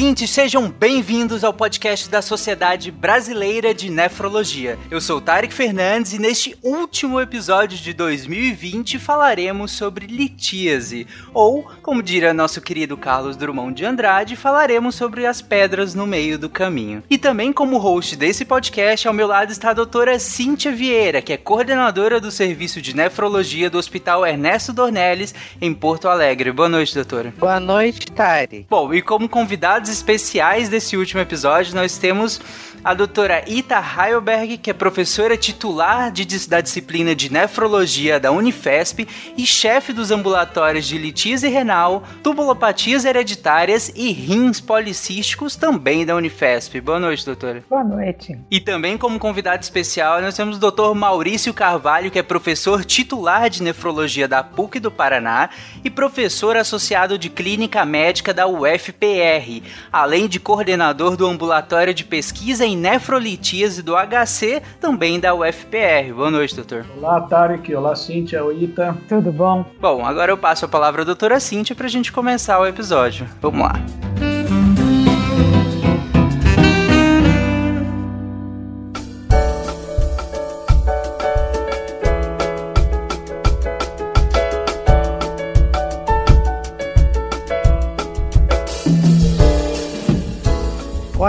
Ouvintes, sejam bem-vindos ao podcast da Sociedade Brasileira de Nefrologia. Eu sou Tarek Fernandes e neste último episódio de 2020 falaremos sobre litíase, ou, como diria nosso querido Carlos Drummond de Andrade, falaremos sobre as pedras no meio do caminho. E também como host desse podcast, ao meu lado está a doutora Cíntia Vieira, que é coordenadora do Serviço de Nefrologia do Hospital Ernesto Dornelles, em Porto Alegre. Boa noite, doutora. Boa noite, Tarek. Bom, e como convidado convidados especiais desse último episódio, nós temos a doutora Ita Heilberg, que é professora titular de, da disciplina de nefrologia da Unifesp e chefe dos ambulatórios de litíase renal, tubulopatias hereditárias e rins policísticos também da Unifesp. Boa noite, doutora. Boa noite. E também como convidado especial, nós temos o doutor Maurício Carvalho, que é professor titular de nefrologia da PUC do Paraná e professor associado de clínica médica da UFPR, além de coordenador do ambulatório de pesquisa em nefrolitíase do HC, também da UFPR. Boa noite, doutor. Olá, Tarek. Olá, Cíntia. Oita. Tudo bom? Bom, agora eu passo a palavra à doutora Cíntia para a gente começar o episódio. Vamos lá.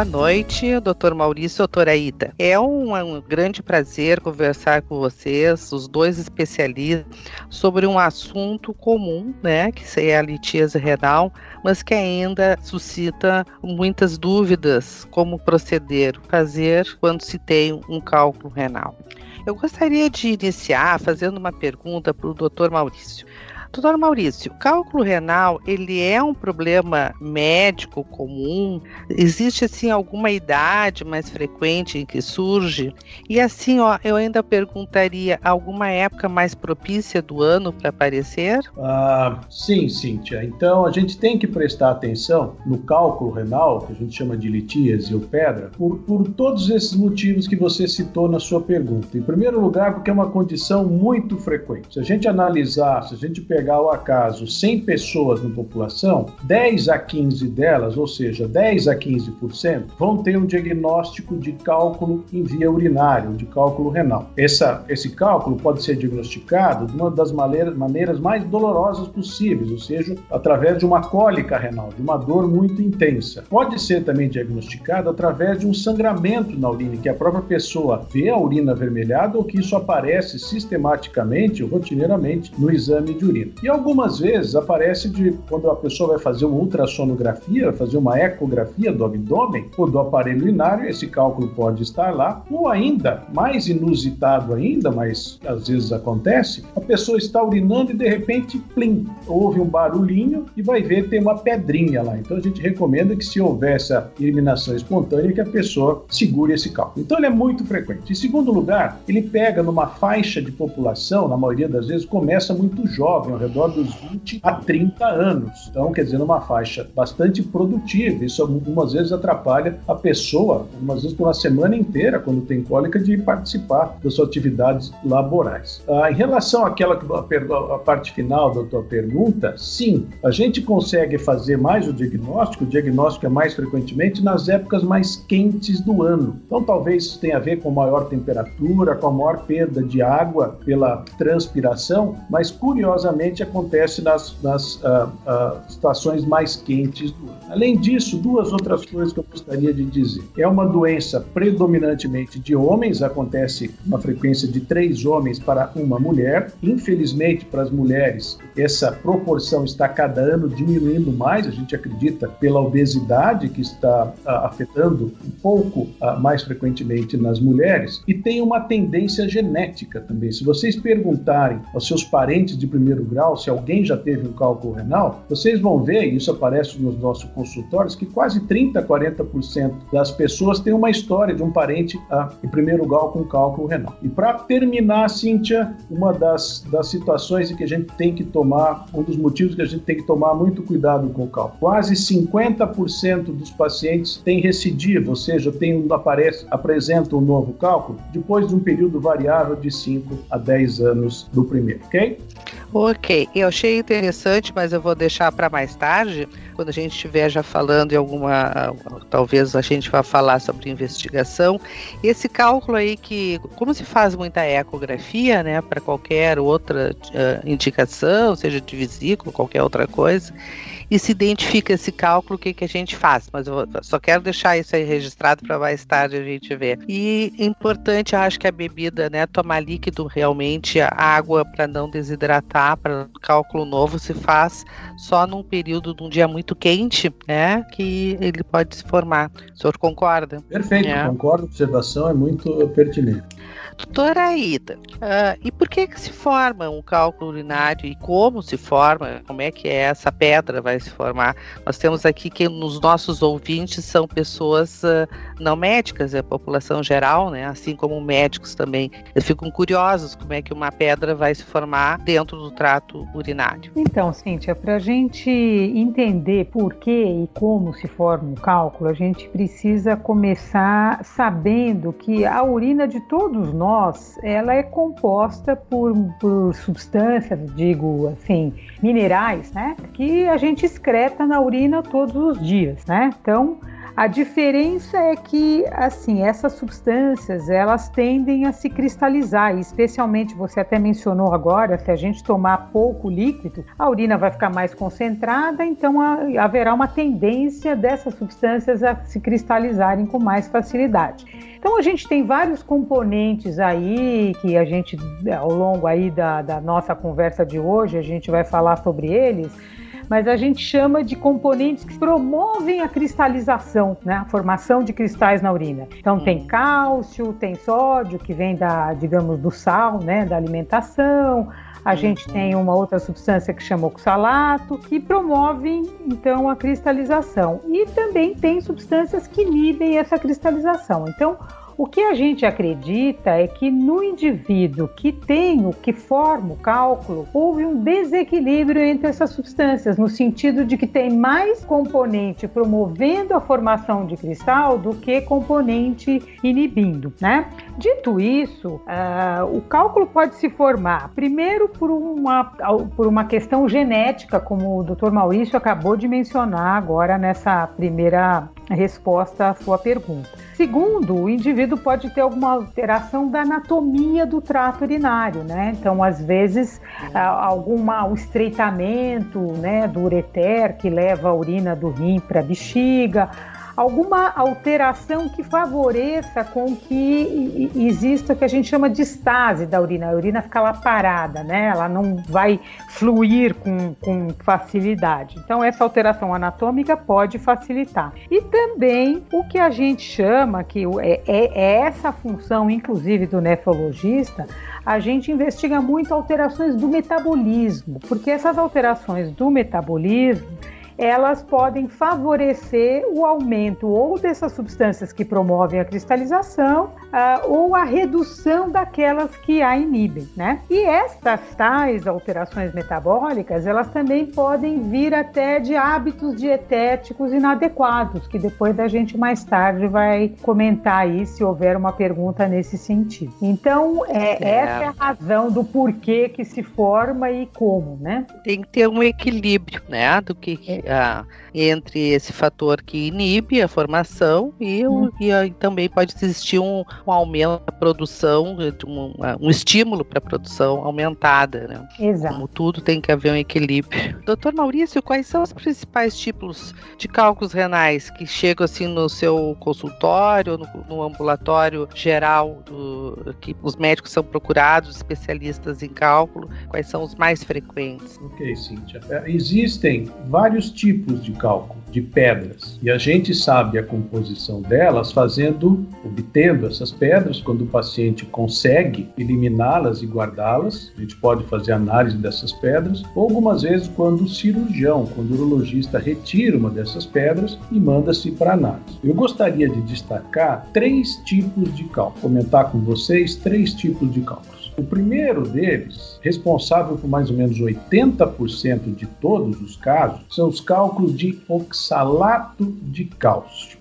Boa noite, doutor Maurício, doutora Ida. É um, um, grande prazer conversar com vocês, os dois especialistas, sobre um assunto comum, né, que é a litíase renal, mas que ainda suscita muitas dúvidas como proceder, fazer quando se tem um cálculo renal. Eu gostaria de iniciar fazendo uma pergunta para o doutor Maurício. Doutor Maurício, cálculo renal, ele é um problema médico comum? Existe, assim, alguma idade mais frequente em que surge? E assim, ó, eu ainda perguntaria, alguma época mais propícia do ano para aparecer? Ah, sim, Cíntia. Então, a gente tem que prestar atenção no cálculo renal, que a gente chama de litíase ou pedra, por, por todos esses motivos que você citou na sua pergunta. Em primeiro lugar, porque é uma condição muito frequente. Se a gente analisar, se a gente pegar pegar ao acaso 100 pessoas na população, 10 a 15 delas, ou seja, 10 a 15%, vão ter um diagnóstico de cálculo em via urinária, de cálculo renal. Essa, esse cálculo pode ser diagnosticado de uma das maneiras, maneiras mais dolorosas possíveis, ou seja, através de uma cólica renal, de uma dor muito intensa. Pode ser também diagnosticado através de um sangramento na urina, que a própria pessoa vê a urina avermelhada ou que isso aparece sistematicamente, rotineiramente, no exame de urina. E algumas vezes aparece de quando a pessoa vai fazer uma ultrassonografia, fazer uma ecografia do abdômen ou do aparelho urinário, esse cálculo pode estar lá, ou ainda, mais inusitado ainda, mas às vezes acontece, a pessoa está urinando e de repente, plim, houve um barulhinho e vai ver tem uma pedrinha lá. Então a gente recomenda que se houver essa eliminação espontânea, que a pessoa segure esse cálculo. Então ele é muito frequente. Em segundo lugar, ele pega numa faixa de população, na maioria das vezes, começa muito jovem, redor dos 20 a 30 anos. Então, quer dizer, numa faixa bastante produtiva. Isso algumas vezes atrapalha a pessoa, algumas vezes por uma semana inteira, quando tem cólica, de participar das suas atividades laborais. Ah, em relação àquela a parte final da tua pergunta, sim, a gente consegue fazer mais o diagnóstico, o diagnóstico é mais frequentemente nas épocas mais quentes do ano. Então, talvez isso tenha a ver com maior temperatura, com a maior perda de água pela transpiração, mas curiosamente acontece nas, nas uh, uh, mais quentes do ano. Além disso, duas outras coisas que eu gostaria de dizer. É uma doença predominantemente de homens, acontece uma frequência de três homens para uma mulher. Infelizmente, para as mulheres, essa proporção está cada ano diminuindo mais, a gente acredita, pela obesidade que está uh, afetando um pouco mais frequentemente nas mulheres, e tem uma tendência genética também. Se vocês perguntarem aos seus parentes de primeiro grau, geral, se alguém já teve um cálculo renal, vocês vão ver, isso aparece nos nossos consultórios, que quase 30, 40% das pessoas têm uma história de um parente, ah, em primeiro lugar, com cálculo renal. E para terminar, Cíntia, uma das, das situações em que a gente tem que tomar, um dos motivos que a gente tem que tomar muito cuidado com o cálculo. Quase 50% dos pacientes têm recidiva, ou seja, tem um, aparece, apresentam um novo cálculo depois de um período variável de 5 a 10 anos do primeiro, ok? Ok, eu achei interessante, mas eu vou deixar para mais tarde, quando a gente estiver já falando em alguma, talvez a gente vá falar sobre investigação. Esse cálculo aí que, como se faz muita ecografia, né, para qualquer outra uh, indicação, seja de vesícula, qualquer outra coisa, e se identifica esse cálculo, o que, que a gente faz. Mas eu só quero deixar isso aí registrado para mais tarde a gente ver. E importante, acho que a bebida, né, tomar líquido realmente, a água para não desidratar, para cálculo novo se faz só num período de um dia muito quente, né, que ele pode se formar. O senhor concorda? Perfeito, é. concordo. A observação é muito pertinente. Doutora Aida, uh, e por que que se forma um cálculo urinário e como se forma? Como é que é essa pedra vai se formar? Nós temos aqui que nos nossos ouvintes são pessoas uh, não médicas, é a população geral, né? Assim como médicos também. Eles ficam curiosos como é que uma pedra vai se formar dentro do trato urinário. Então, Cíntia, para a gente entender por que e como se forma um cálculo, a gente precisa começar sabendo que a urina de todos nós, ela é composta por, por substâncias, digo assim, minerais, né? Que a gente excreta na urina todos os dias, né? Então, a diferença é que, assim, essas substâncias, elas tendem a se cristalizar, e especialmente, você até mencionou agora, se a gente tomar pouco líquido, a urina vai ficar mais concentrada, então haverá uma tendência dessas substâncias a se cristalizarem com mais facilidade. Então a gente tem vários componentes aí que a gente, ao longo aí da, da nossa conversa de hoje, a gente vai falar sobre eles, mas a gente chama de componentes que promovem a cristalização, né? a formação de cristais na urina. Então tem cálcio, tem sódio que vem da, digamos, do sal, né, da alimentação. A gente tem uma outra substância que chama oxalato, que promovem então a cristalização. E também tem substâncias que inibem essa cristalização. Então, o que a gente acredita é que no indivíduo que tem o que forma o cálculo, houve um desequilíbrio entre essas substâncias, no sentido de que tem mais componente promovendo a formação de cristal do que componente inibindo, né? Dito isso, uh, o cálculo pode se formar primeiro por uma, por uma questão genética, como o Dr. Maurício acabou de mencionar agora nessa primeira resposta à sua pergunta. Segundo, o indivíduo pode ter alguma alteração da anatomia do trato urinário, né? Então, às vezes, alguma um estreitamento, né, do ureter que leva a urina do rim para a bexiga, alguma alteração que favoreça com que exista o que a gente chama de estase da urina. A urina fica lá parada, né? Ela não vai fluir com, com facilidade. Então, essa alteração anatômica pode facilitar. E também o que a gente chama, que é, é, é essa função, inclusive, do nefrologista, a gente investiga muito alterações do metabolismo, porque essas alterações do metabolismo elas podem favorecer o aumento ou dessas substâncias que promovem a cristalização uh, ou a redução daquelas que a inibem, né? E estas tais alterações metabólicas, elas também podem vir até de hábitos dietéticos inadequados, que depois a gente mais tarde vai comentar aí se houver uma pergunta nesse sentido. Então, é, é. essa é a razão do porquê que se forma e como, né? Tem que ter um equilíbrio, né, do que é entre esse fator que inibe a formação e, hum. e também pode existir um, um aumento da produção, um, um estímulo para a produção aumentada. Né? Exato. Como tudo tem que haver um equilíbrio. Doutor Maurício, quais são os principais tipos de cálculos renais que chegam assim no seu consultório, no, no ambulatório geral, do, que os médicos são procurados, especialistas em cálculo? Quais são os mais frequentes? Ok, Cíntia. É, existem vários tipos de cálculo. de pedras. E a gente sabe a composição delas fazendo, obtendo essas pedras, quando o paciente consegue eliminá-las e guardá-las. A gente pode fazer análise dessas pedras, ou algumas vezes quando o cirurgião, quando o urologista retira uma dessas pedras e manda-se para análise. Eu gostaria de destacar três tipos de cálculo, comentar com vocês três tipos de cálculos. O primeiro deles responsável por mais ou menos 80% de todos os casos, são os cálculos de oxalato de cálcio?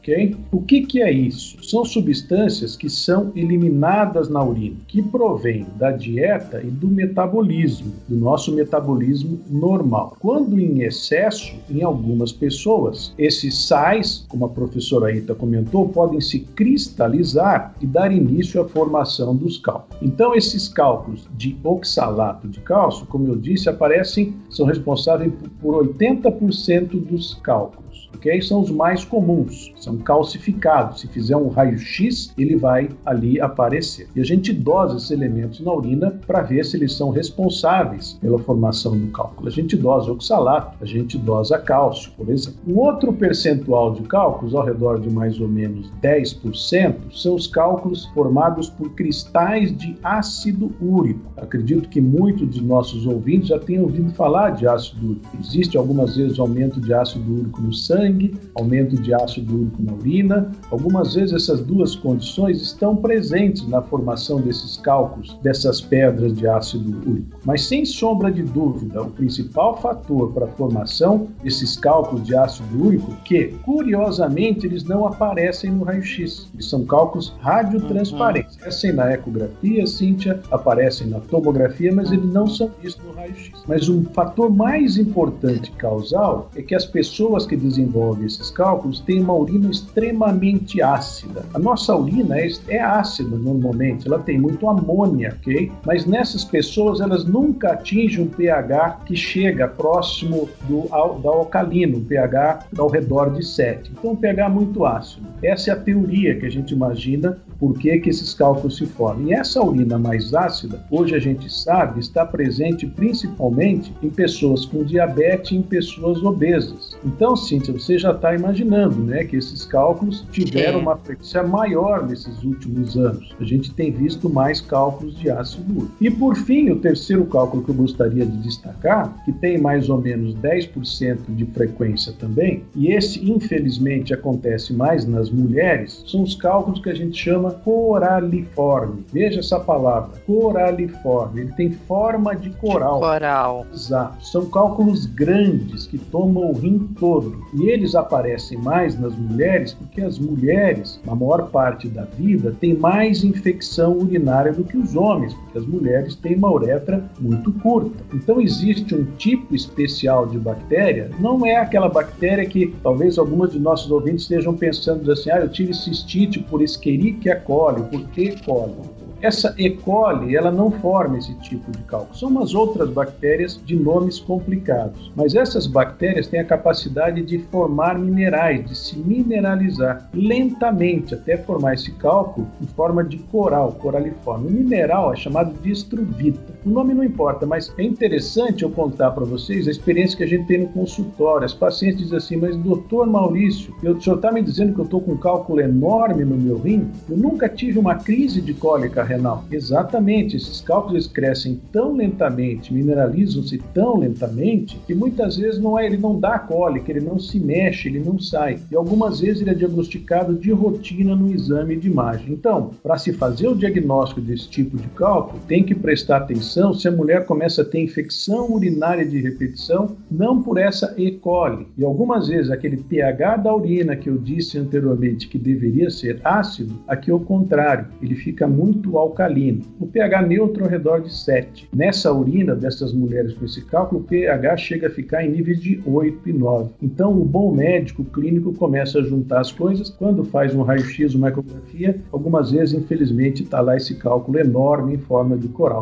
O que, que é isso? São substâncias que são eliminadas na urina, que provêm da dieta e do metabolismo, do nosso metabolismo normal. Quando em excesso, em algumas pessoas, esses sais, como a professora Ita comentou, podem se cristalizar e dar início à formação dos cálculos. Então, esses cálculos de oxalato de cálcio, como eu disse, aparecem, são responsáveis por 80% dos cálculos ok? São os mais comuns, são calcificados. Se fizer um raio-x, ele vai ali aparecer. E a gente dosa esses elementos na urina para ver se eles são responsáveis pela formação do cálculo. A gente dosa oxalato, a gente dosa cálcio, por exemplo. Um outro percentual de cálculos, ao redor de mais ou menos 10%, são os cálculos formados por cristais de ácido úrico. Acredito que muitos de nossos ouvintes já tenham ouvido falar de ácido úrico. Existe algumas vezes aumento de ácido úrico no sangue, sangue, aumento de ácido úrico na urina. Algumas vezes essas duas condições estão presentes na formação desses cálculos, dessas pedras de ácido úrico. Mas sem sombra de dúvida, o principal fator para a formação desses cálculos de ácido úrico, que curiosamente eles não aparecem no raio-x. Eles são cálculos radiotransparentes. Uhum. Aparecem na ecografia, Cíntia, aparecem na tomografia, mas eles não são vistos no raio-x. Mas um fator mais importante causal é que as pessoas que desenvolvem desenvolve esses cálculos tem uma urina extremamente ácida. A nossa urina é, é ácida normalmente, ela tem muito amônia, ok? Mas nessas pessoas elas nunca atingem um pH que chega próximo do, ao, do alcalino, um pH ao redor de 7. Então, um pH muito ácido. Essa é a teoria que a gente imagina por que, que esses cálculos se formam. E essa urina mais ácida, hoje a gente sabe, está presente principalmente em pessoas com diabetes e em pessoas obesas. Então, Cíntia, você já está imaginando né, que esses cálculos tiveram Sim. uma frequência maior nesses últimos anos. A gente tem visto mais cálculos de ácido úrico. E, por fim, o terceiro cálculo que eu gostaria de destacar, que tem mais ou menos 10% de frequência também, e esse, infelizmente, acontece mais nas mulheres, são os cálculos que a gente chama coraliforme. Veja essa palavra, coraliforme. Ele tem forma de coral. Coral. Exato. São cálculos grandes que tomam o rim todo. E eles aparecem mais nas mulheres porque as mulheres, na maior parte da vida, têm mais infecção urinária do que os homens, porque as mulheres têm uma uretra muito curta. Então existe um tipo especial de bactéria, não é aquela bactéria que talvez algumas de nossos ouvintes estejam pensando assim, ah, eu tive cistite por Escherichia coli, por que coli? Essa E. coli, ela não forma esse tipo de cálculo. São umas outras bactérias de nomes complicados. Mas essas bactérias têm a capacidade de formar minerais, de se mineralizar lentamente até formar esse cálculo em forma de coral, coraliforme. O mineral é chamado de estruvita. O nome não importa, mas é interessante eu contar para vocês a experiência que a gente tem no consultório. As pacientes dizem assim, mas doutor Maurício, eu, o senhor está me dizendo que eu estou com um cálculo enorme no meu rim? Eu nunca tive uma crise de cólica renal. Exatamente, esses cálculos crescem tão lentamente, mineralizam-se tão lentamente, que muitas vezes não é, ele não dá cólica, ele não se mexe, ele não sai. E algumas vezes ele é diagnosticado de rotina no exame de imagem. Então, para se fazer o diagnóstico desse tipo de cálculo, tem que prestar atenção se a mulher começa a ter infecção urinária de repetição, não por essa E. coli. E algumas vezes aquele pH da urina que eu disse anteriormente que deveria ser ácido, aqui é o contrário, ele fica muito alcalino. O pH neutro ao redor de 7. Nessa urina dessas mulheres com esse cálculo, o pH chega a ficar em níveis de 8 e 9. Então, o bom médico clínico começa a juntar as coisas. Quando faz um raio-x, uma ecografia, algumas vezes, infelizmente, está lá esse cálculo enorme em forma de coral.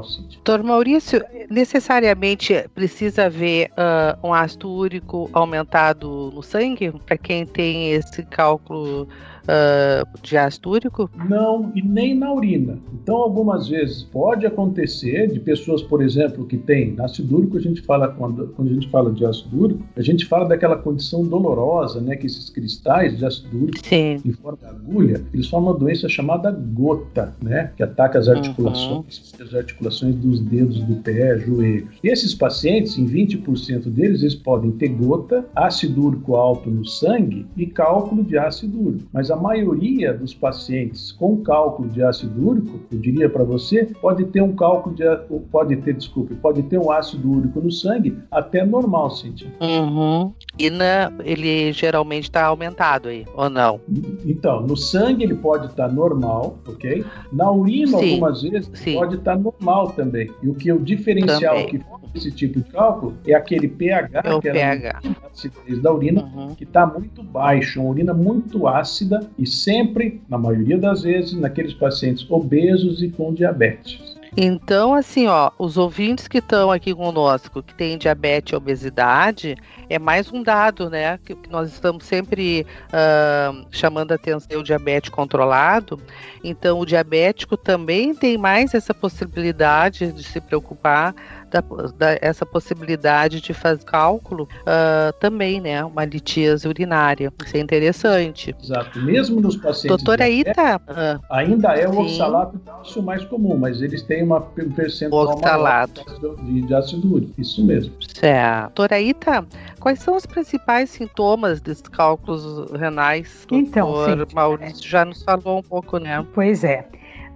Doutor Maurício, necessariamente precisa haver uh, um ácido úrico aumentado no sangue? Para quem tem esse cálculo uh, de ácido úrico? Não, e nem na urina. Então, algumas vezes pode acontecer de pessoas, por exemplo, que têm ácido úrico, a gente fala quando, quando a gente fala de ácido úrico, a gente fala daquela condição dolorosa, né, que esses cristais de ácido úrico Sim. em forma de agulha, eles formam uma doença chamada gota, né, que ataca as articulações, uhum. as articulações dos dedos do pé, joelhos. E esses pacientes, em 20% deles, eles podem ter gota, ácido úrico alto no sangue e cálculo de ácido úrico. Mas a maioria dos pacientes com cálculo de ácido úrico, eu diria para você, pode ter um cálculo de pode ter, desculpe, pode ter um ácido úrico no sangue até normal, Cintia. Uhum. E na, ele geralmente está aumentado aí, ou não? Então, no sangue ele pode estar tá normal, ok? Na urina, Sim. algumas vezes, Sim. pode estar tá normal também. E o que é o diferencial também. que esse tipo de cálculo é aquele pH, é que pH. a acidez da urina, uhum. que está muito baixo, uma urina muito ácida e sempre, na maioria das vezes, naqueles pacientes obesos e com diabetes. Então, assim, ó, os ouvintes que estão aqui conosco, que têm diabetes e obesidade, é mais um dado, né? Que, que nós estamos sempre uh, chamando a atenção o diabetes controlado. Então, o diabético também tem mais essa possibilidade de se preocupar da, da, essa possibilidade de fazer cálculo uh, também, né? Uma litíase urinária. Isso é interessante. Exato. Mesmo nos pacientes. Doutora Ita. Uh, ainda é o oxalato cálcio mais comum, mas eles têm uma percentual oxalato. de, de ácido úrico. Isso mesmo. Certo. Doutora Ita, quais são os principais sintomas desses cálculos renais? Então, Doutor Maurício já nos falou um pouco, né? Pois é.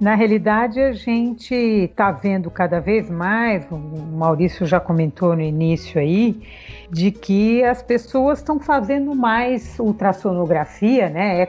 Na realidade, a gente está vendo cada vez mais, o Maurício já comentou no início aí, de que as pessoas estão fazendo mais ultrassonografia, né,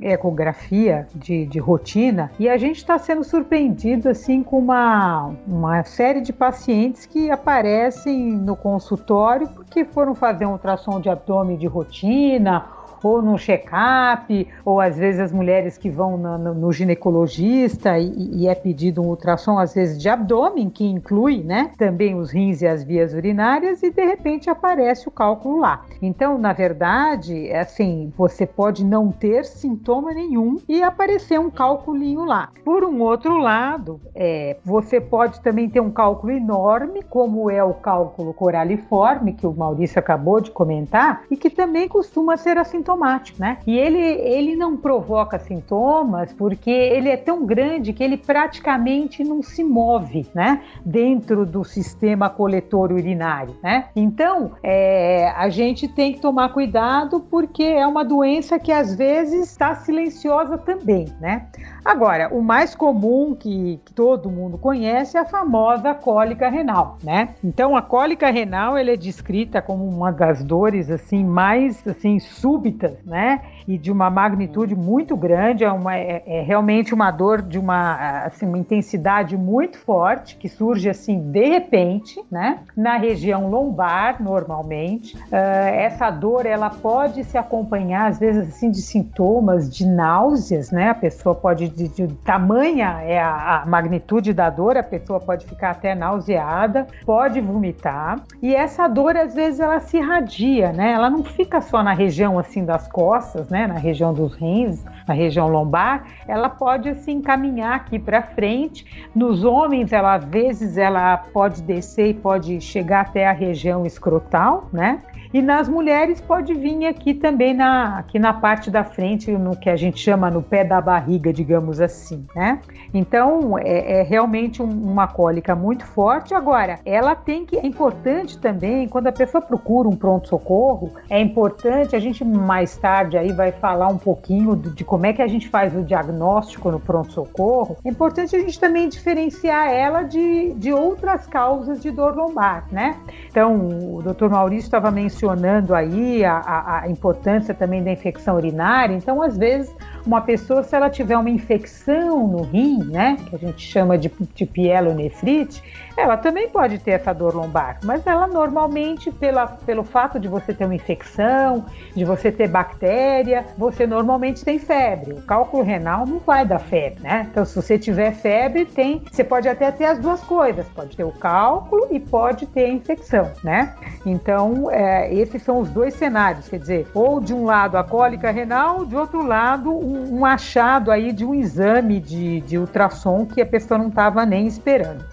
ecografia de, de rotina, e a gente está sendo surpreendido assim com uma, uma série de pacientes que aparecem no consultório porque foram fazer um ultrassom de abdômen de rotina ou no check-up, ou às vezes as mulheres que vão no, no, no ginecologista e, e, é pedido um ultrassom, às vezes de abdômen, que inclui né, também os rins e as vias urinárias, e de repente aparece o cálculo lá. Então, na verdade, é assim, você pode não ter sintoma nenhum e aparecer um cálculinho lá. Por um outro lado, é, você pode também ter um cálculo enorme, como é o cálculo coraliforme, que o Maurício acabou de comentar, e que também costuma ser assintomático né? E ele, ele não provoca sintomas porque ele é tão grande que ele praticamente não se move, né? Dentro do sistema coletor urinário, né? Então, é, a gente tem que tomar cuidado porque é uma doença que às vezes está silenciosa também, né? Agora, o mais comum que, que, todo mundo conhece é a famosa cólica renal, né? Então, a cólica renal ela é descrita como uma das dores assim mais assim súbitas, né? E de uma magnitude muito grande, é, uma, é, é realmente uma dor de uma assim uma intensidade muito forte que surge assim de repente, né? Na região lombar, normalmente. Uh, essa dor ela pode se acompanhar às vezes assim de sintomas de náuseas, né? A pessoa pode de, de tamanha é a, a, magnitude da dor, a pessoa pode ficar até nauseada, pode vomitar. E essa dor, às vezes, ela se irradia, né? Ela não fica só na região assim das costas, né? Na região dos rins, na região lombar, ela pode assim caminhar aqui para frente. Nos homens, ela às vezes ela pode descer e pode chegar até a região escrotal, né? E nas mulheres pode vir aqui também na, aqui na parte da frente, no que a gente chama no pé da barriga, digamos assim, né? Então é, é realmente um, uma cólica muito forte. Agora, ela tem que é importante também quando a pessoa procura um pronto socorro, é importante a gente mais tarde aí vai falar um pouquinho de, como é que a gente faz o diagnóstico no pronto socorro. É importante a gente também diferenciar ela de, de outras causas de dor lombar, né? Então o Dr. Maurício estava mencionando mencionando aí a, a, a importância também da infecção urinária, então às vezes uma pessoa, se ela tiver uma infecção no rim, né, que a gente chama de, de pielonefrite, ela também pode ter essa dor lombar, mas ela normalmente, pela, pelo fato de você ter uma infecção, de você ter bactéria, você normalmente tem febre. O cálculo renal não vai dar febre, né? Então, se você tiver febre, tem, você pode até ter as duas coisas, pode ter o cálculo e pode ter a infecção, né? Então, é, esses são os dois cenários, quer dizer, ou de um lado a cólica renal, de outro lado um, um achado aí de um exame de, de ultrassom que a pessoa não estava nem esperando.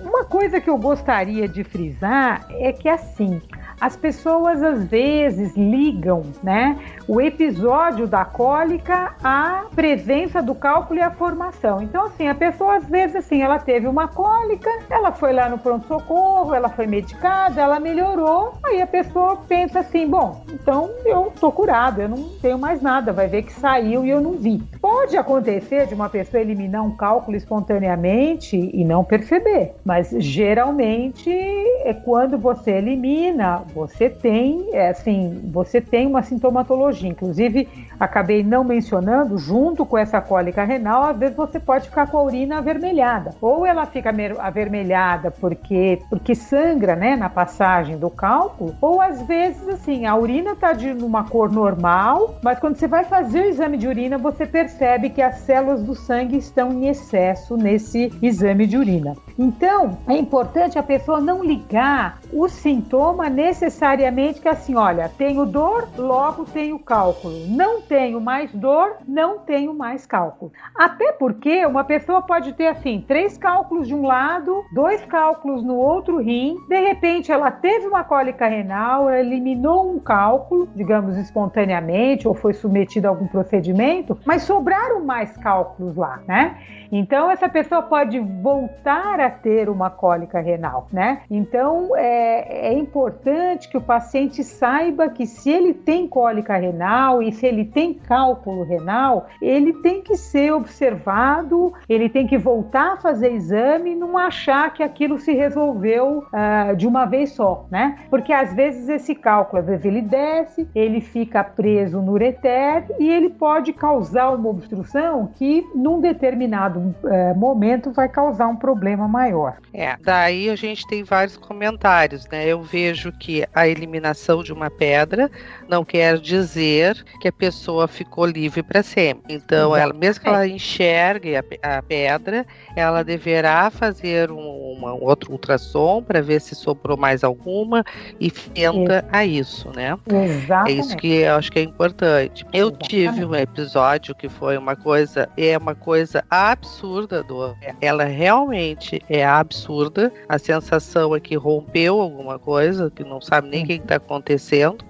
Uma coisa que eu gostaria de frisar é que assim, as pessoas às vezes ligam, né, o episódio da cólica à presença do cálculo e à formação. Então, assim, a pessoa às vezes assim, ela teve uma cólica, ela foi lá no pronto socorro, ela foi medicada, ela melhorou, aí a pessoa pensa assim, bom, então eu tô curado, eu não tenho mais nada, vai ver que saiu e eu não vi. Pode acontecer de uma pessoa eliminar um cálculo espontaneamente e não perceber, mas geralmente é quando você elimina você tem, é, assim, você tem uma sintomatologia. Inclusive, acabei não mencionando, junto com essa cólica renal, às vezes você pode ficar com a urina avermelhada. Ou ela fica avermelhada porque, porque sangra, né, na passagem do cálculo, ou às vezes, assim, a urina está de uma cor normal, mas quando você vai fazer o exame de urina, você percebe que as células do sangue estão em excesso nesse exame de urina. Então, é importante a pessoa não ligar o sintoma necessariamente que assim, olha, tenho dor, logo tenho cálculo. Não tenho mais dor, não tenho mais cálculo. Até porque uma pessoa pode ter assim, três cálculos de um lado, dois cálculos no outro rim, de repente ela teve uma cólica renal, ela eliminou um cálculo, digamos espontaneamente, ou foi submetida a algum procedimento, mas sobraram mais cálculos lá, né? Então, essa pessoa pode voltar a ter uma cólica renal, né? Então, é, é importante que o paciente saiba que se ele tem cólica renal e se ele tem cálculo renal, ele tem que ser observado, ele tem que voltar a fazer exame e não achar que aquilo se resolveu uh, de uma vez só, né? Porque às vezes esse cálculo, às vezes ele desce, ele fica preso no ureter e ele pode causar uma obstrução que num determinado determinado é, momento vai causar um problema maior. É, daí a gente tem vários comentários, né? Eu vejo que a eliminação de uma pedra não quer dizer que a pessoa ficou livre para sempre. Então, ela, mesmo que ela enxergue a, a pedra, ela deverá fazer um, uma, um outro ultrassom para ver se sobrou mais alguma e tenta a isso, né? Exatamente. É isso que eu acho que é importante. Eu Exatamente. tive um episódio que foi uma coisa, é uma coisa absolutamente absurda do ela realmente é absurda. A sensação é que rompeu alguma coisa, que não sabe nem o que está acontecendo.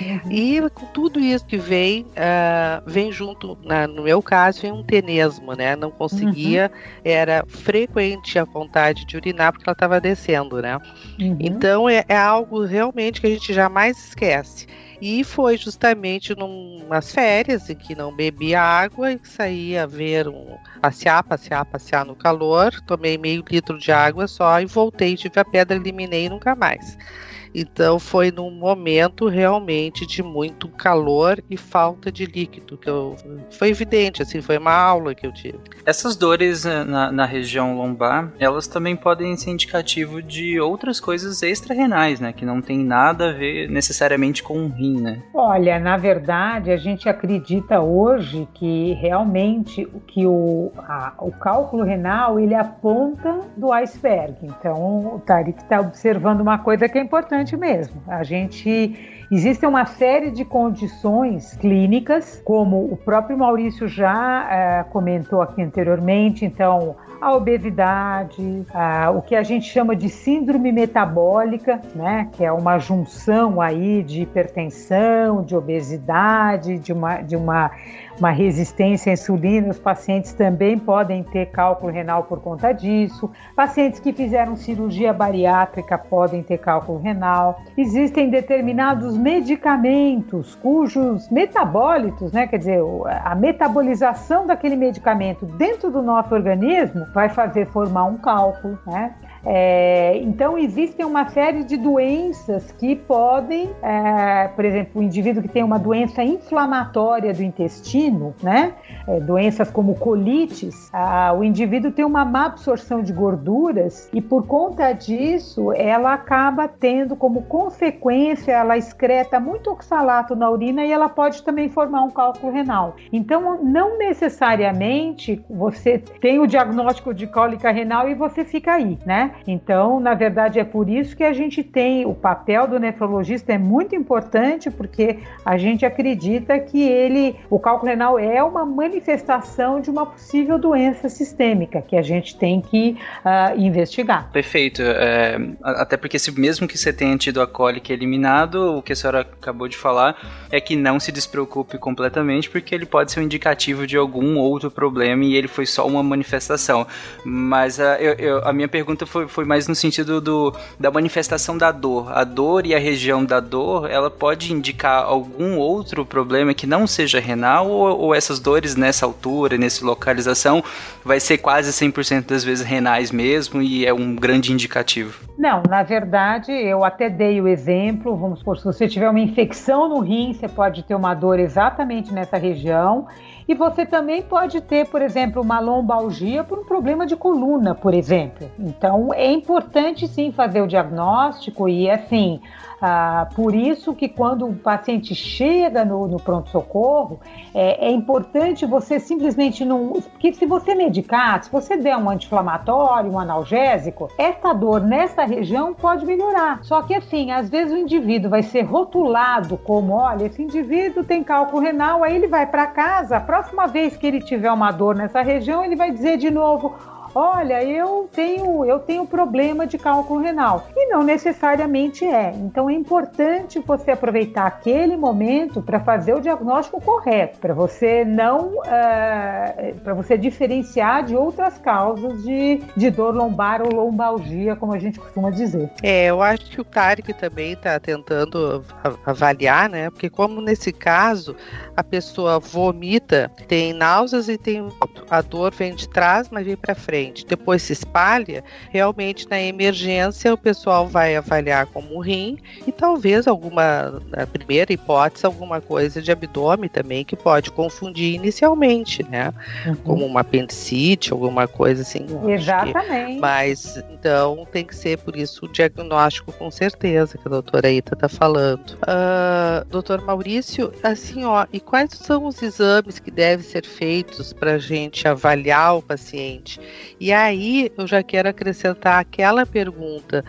Uhum. E com tudo isso que vem, uh, vem junto, na, no meu caso, vem um tenesmo, né? Não conseguia, uhum. era frequente a vontade de urinar porque ela estava descendo, né? Uhum. Então é, é algo realmente que a gente jamais esquece. E foi justamente numas férias em que não bebia água e saía ver um passear, passear, passear no calor. Tomei meio litro de água só e voltei, tive a pedra, eliminei e nunca mais. Então foi num momento realmente de muito calor e falta de líquido que eu foi evidente, assim, foi uma aula que eu tive. Essas dores eh, na, na região lombar, elas também podem ser indicativo de outras coisas extra-renais, né, que não tem nada a ver necessariamente com o rim, né? Olha, na verdade, a gente acredita hoje que realmente que o, a, o cálculo renal ele é a ponta do iceberg. Então, o Tarik está observando uma coisa que é importante importante mesmo. A gente Existe uma série de condições clínicas, como o próprio Maurício já é, comentou aqui anteriormente, então a obesidade, a, o que a gente chama de síndrome metabólica, né, que é uma junção aí de hipertensão, de obesidade, de uma, de uma uma resistência à insulina, os pacientes também podem ter cálculo renal por conta disso. Pacientes que fizeram cirurgia bariátrica podem ter cálculo renal. Existem determinados medicamentos cujos metabólitos, né, quer dizer, a metabolização daquele medicamento dentro do nosso organismo vai fazer formar um cálculo, né? É, então, existem uma série de doenças que podem, é, por exemplo, o indivíduo que tem uma doença inflamatória do intestino, né? É, doenças como colites, a, o indivíduo tem uma má absorção de gorduras e, por conta disso, ela acaba tendo como consequência, ela excreta muito oxalato na urina e ela pode também formar um cálculo renal. Então, não necessariamente você tem o diagnóstico de cólica renal e você fica aí, né? Então, na verdade, é por isso que a gente tem o papel do nefrologista é muito importante, porque a gente acredita que ele, o cálculo renal é uma manifestação de uma possível doença sistêmica que a gente tem que uh, investigar. Perfeito. É, até porque se mesmo que você tenha tido a cólica eliminado, o que a senhora acabou de falar é que não se despreocupe completamente, porque ele pode ser um indicativo de algum outro problema e ele foi só uma manifestação. Mas uh, eu, eu, a minha pergunta foi, foi mais no sentido do, da manifestação da dor. A dor e a região da dor, ela pode indicar algum outro problema que não seja renal ou, ou essas dores nessa altura, nessa localização, vai ser quase 100% das vezes renais mesmo e é um grande indicativo? Não, na verdade, eu até dei o exemplo, vamos supor, se você tiver uma infecção no rim, você pode ter uma dor exatamente nessa região e você também pode ter, por exemplo, uma lombalgia por um problema de coluna, por exemplo. Então, é importante sim fazer o diagnóstico e assim, ah, por isso que quando o paciente chega no, no pronto-socorro, é, é, importante você simplesmente não. Porque se você medicar, se você der um anti-inflamatório, um analgésico, essa dor nessa região pode melhorar. Só que assim, às vezes o indivíduo vai ser rotulado como: olha, esse indivíduo tem cálculo renal, aí ele vai para casa, a próxima vez que ele tiver uma dor nessa região, ele vai dizer de novo olha, eu tenho, eu tenho problema de cálculo renal. E não necessariamente é. Então é importante você aproveitar aquele momento para fazer o diagnóstico correto, para você não, uh, eh, para você diferenciar de outras causas de, de dor lombar ou lombalgia, como a gente costuma dizer. É, eu acho que o Tarek também está tentando avaliar, né? Porque como nesse caso a pessoa vomita, tem náuseas e tem a dor vem de trás, mas vem para frente depois se espalha, realmente na emergência o pessoal vai avaliar como rim e talvez alguma, na primeira hipótese, alguma coisa de abdômen também que pode confundir inicialmente, né? Uhum. Como uma apendicite, alguma coisa assim. Exatamente. Que, mas então tem que ser por isso o diagnóstico com certeza que a doutora Ita está falando. Uh, doutor Maurício, assim, ó, e quais são os exames que devem ser feitos para a gente avaliar o paciente? E aí eu já quero acrescentar aquela pergunta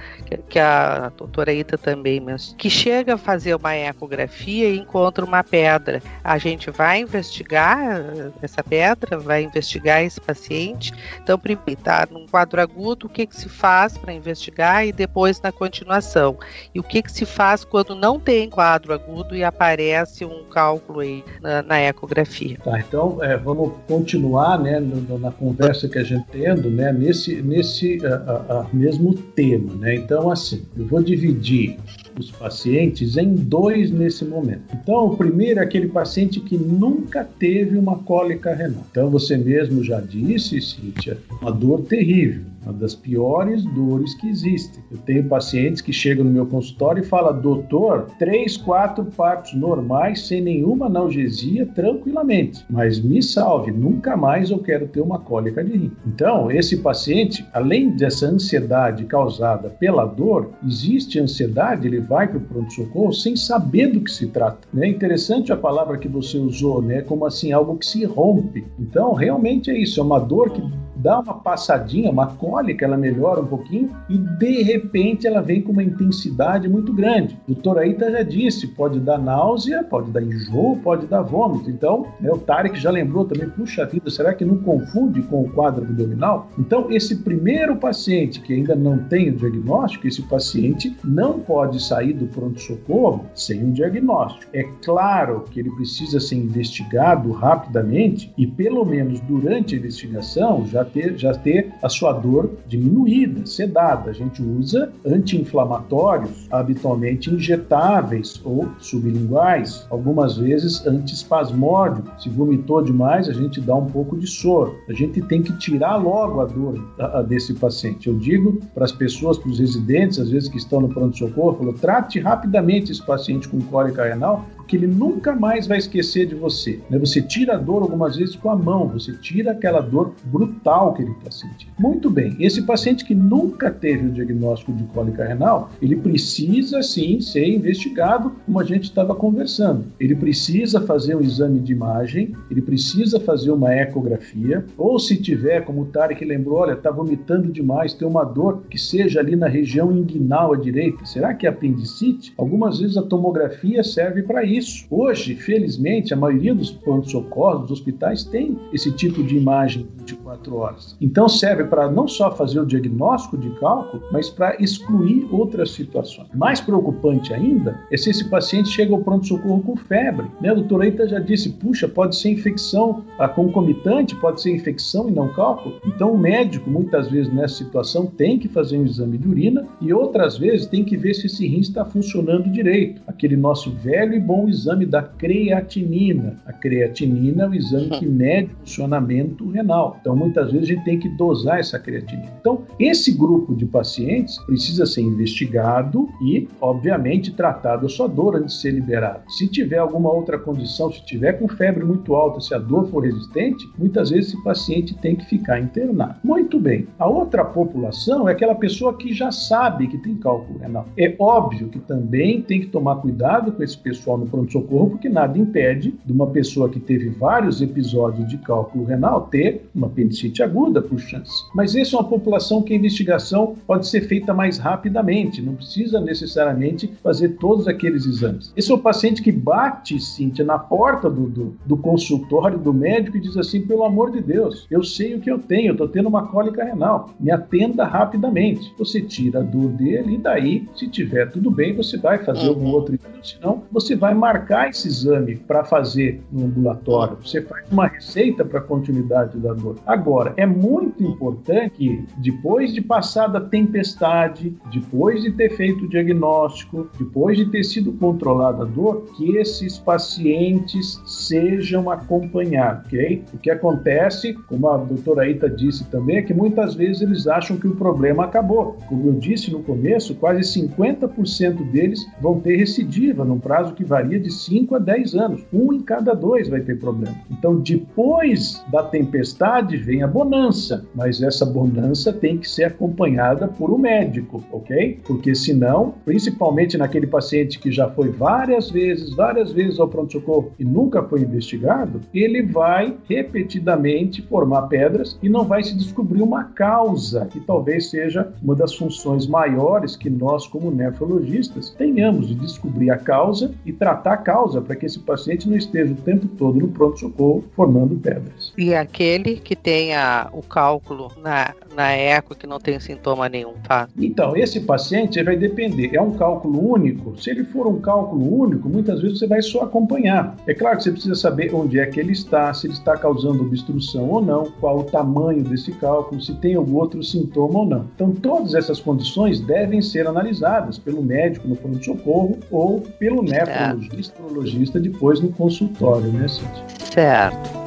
que, a doutora Ita também mencionou, que chega a fazer uma ecografia e encontra uma pedra. A gente vai investigar essa pedra, vai investigar esse paciente. Então, primeiro, está num quadro agudo, o que, que se faz para investigar e depois na continuação. E o que, que se faz quando não tem quadro agudo e aparece um cálculo aí na, na ecografia. Tá, então é, vamos continuar né, no, na conversa que a gente tem né, nesse, nesse uh, uh, mesmo tema. Né? Então, assim, eu vou dividir os pacientes em dois nesse momento. Então, o primeiro é aquele paciente que nunca teve uma cólica renal. Então, você mesmo já disse, Cíntia, uma dor terrível uma das piores dores que existem. Eu tenho pacientes que chegam no meu consultório e falam, doutor, três, quatro partos normais, sem nenhuma analgesia, tranquilamente. Mas me salve, nunca mais eu quero ter uma cólica de rim. Então, esse paciente, além dessa ansiedade causada pela dor, existe ansiedade, vai para o pronto-socorro sem saber do que se trata. É interessante a palavra que você usou, né? Como assim, algo que se rompe. Então, realmente é isso, é uma dor que dá uma passadinha, uma cólica, ela melhora um pouquinho e de repente ela vem com uma intensidade muito grande. O doutor Aita já disse, pode dar náusea, pode dar enjoo, pode dar vômito. Então, né, o Tarek já lembrou também, puxa vida, será que não confunde com o quadro abdominal? Então, esse primeiro paciente que ainda não tem o diagnóstico, esse paciente não pode sair do pronto-socorro sem um diagnóstico. É claro que ele precisa ser investigado rapidamente e, pelo menos durante a investigação, já ter, já ter a sua dor diminuída, sedada. A gente usa anti-inflamatórios, habitualmente injetáveis ou sublinguais, algumas vezes antiespasmódicos. Se vomitou demais, a gente dá um pouco de soro. A gente tem que tirar logo a dor desse paciente. Eu digo para as pessoas, para os residentes, às vezes que estão no pronto-socorro, trate rapidamente esse paciente com cólica renal, que ele nunca mais vai esquecer de você. Né? Você tira a dor algumas vezes com a mão, você tira aquela dor brutal que ele está sentindo. Muito bem, esse paciente que nunca teve o diagnóstico de cólica renal, ele precisa sim ser investigado, como a gente estava conversando. Ele precisa fazer um exame de imagem, ele precisa fazer uma ecografia, ou se tiver, como o Tarek lembrou, olha, está vomitando demais, tem uma dor que seja ali na região inguinal à direita. Será que é apendicite? Algumas vezes a tomografia serve para isso isso. Hoje, felizmente, a maioria dos pronto-socorros, dos hospitais, tem esse tipo de imagem 24 horas. Então serve para não só fazer o diagnóstico de cálculo, mas para excluir outras situações. Mais preocupante ainda é se esse paciente chega ao pronto-socorro com febre. Né? A doutora Eita já disse, puxa, pode ser infecção a concomitante, pode ser infecção e não cálculo. Então o médico, muitas vezes nessa situação, tem que fazer um exame de urina e outras vezes tem que ver se esse rim está funcionando direito. Aquele nosso velho e bom exame da creatinina. A creatinina é o exame que mede o funcionamento renal. Então, muitas vezes a gente tem que dosar essa creatinina. Então, esse grupo de pacientes precisa ser investigado e, obviamente, tratado a sua dor antes de ser liberado. Se tiver alguma outra condição, se tiver com febre muito alta, se a dor for resistente, muitas vezes esse paciente tem que ficar internado. Muito bem. A outra população é aquela pessoa que já sabe que tem cálculo renal. É óbvio que também tem que tomar cuidado com esse pessoal no pronto-socorro, porque nada impede de uma pessoa que teve vários episódios de cálculo renal ter uma apendicite aguda, por chance. Mas essa é uma população que a investigação pode ser feita mais rapidamente, não precisa necessariamente fazer todos aqueles exames. Esse é o paciente que bate, Cíntia, na porta do, do, do consultório do médico e diz assim: pelo amor de Deus, eu sei o que eu tenho, eu estou tendo uma cólica renal, me atenda rapidamente. Você tira a dor dele e daí, se tiver tudo bem, você vai fazer uhum. algum outro exame, senão você vai marcar esse exame para fazer no ambulatório, você faz uma receita para continuidade da dor. Agora, é muito importante que, depois de passada a tempestade, depois de ter feito o diagnóstico, depois de ter sido controlada a dor, que esses pacientes sejam acompanhados, ok? O que acontece, como a doutora Ita disse também, é que muitas vezes eles acham que o problema acabou. Como eu disse no começo, quase 50% deles vão ter recidiva, num prazo que varia de 5 a 10 anos. Um em cada dois vai ter problema. Então, depois da tempestade vem a bonança, mas essa bonança tem que ser acompanhada por um médico, ok? Porque senão, principalmente naquele paciente que já foi várias vezes, várias vezes ao pronto-socorro e nunca foi investigado, ele vai repetidamente formar pedras e não vai se descobrir uma causa, que talvez seja uma das funções maiores que nós, como nefrologistas, tenhamos de descobrir a causa e tratar a causa para que esse paciente não esteja o tempo todo no pronto-socorro formando pedras. E aquele que tenha o cálculo na, na eco que não tem sintoma nenhum, tá? Então, esse paciente vai depender. É um cálculo único? Se ele for um cálculo único, muitas vezes você vai só acompanhar. É claro que você precisa saber onde é que ele está, se ele está causando obstrução ou não, qual o tamanho desse cálculo, se tem algum outro sintoma ou não. Então, todas essas condições devem ser analisadas pelo médico no pronto-socorro ou pelo nefrologista, neurologista depois no consultório, né, Cíntia? Certo.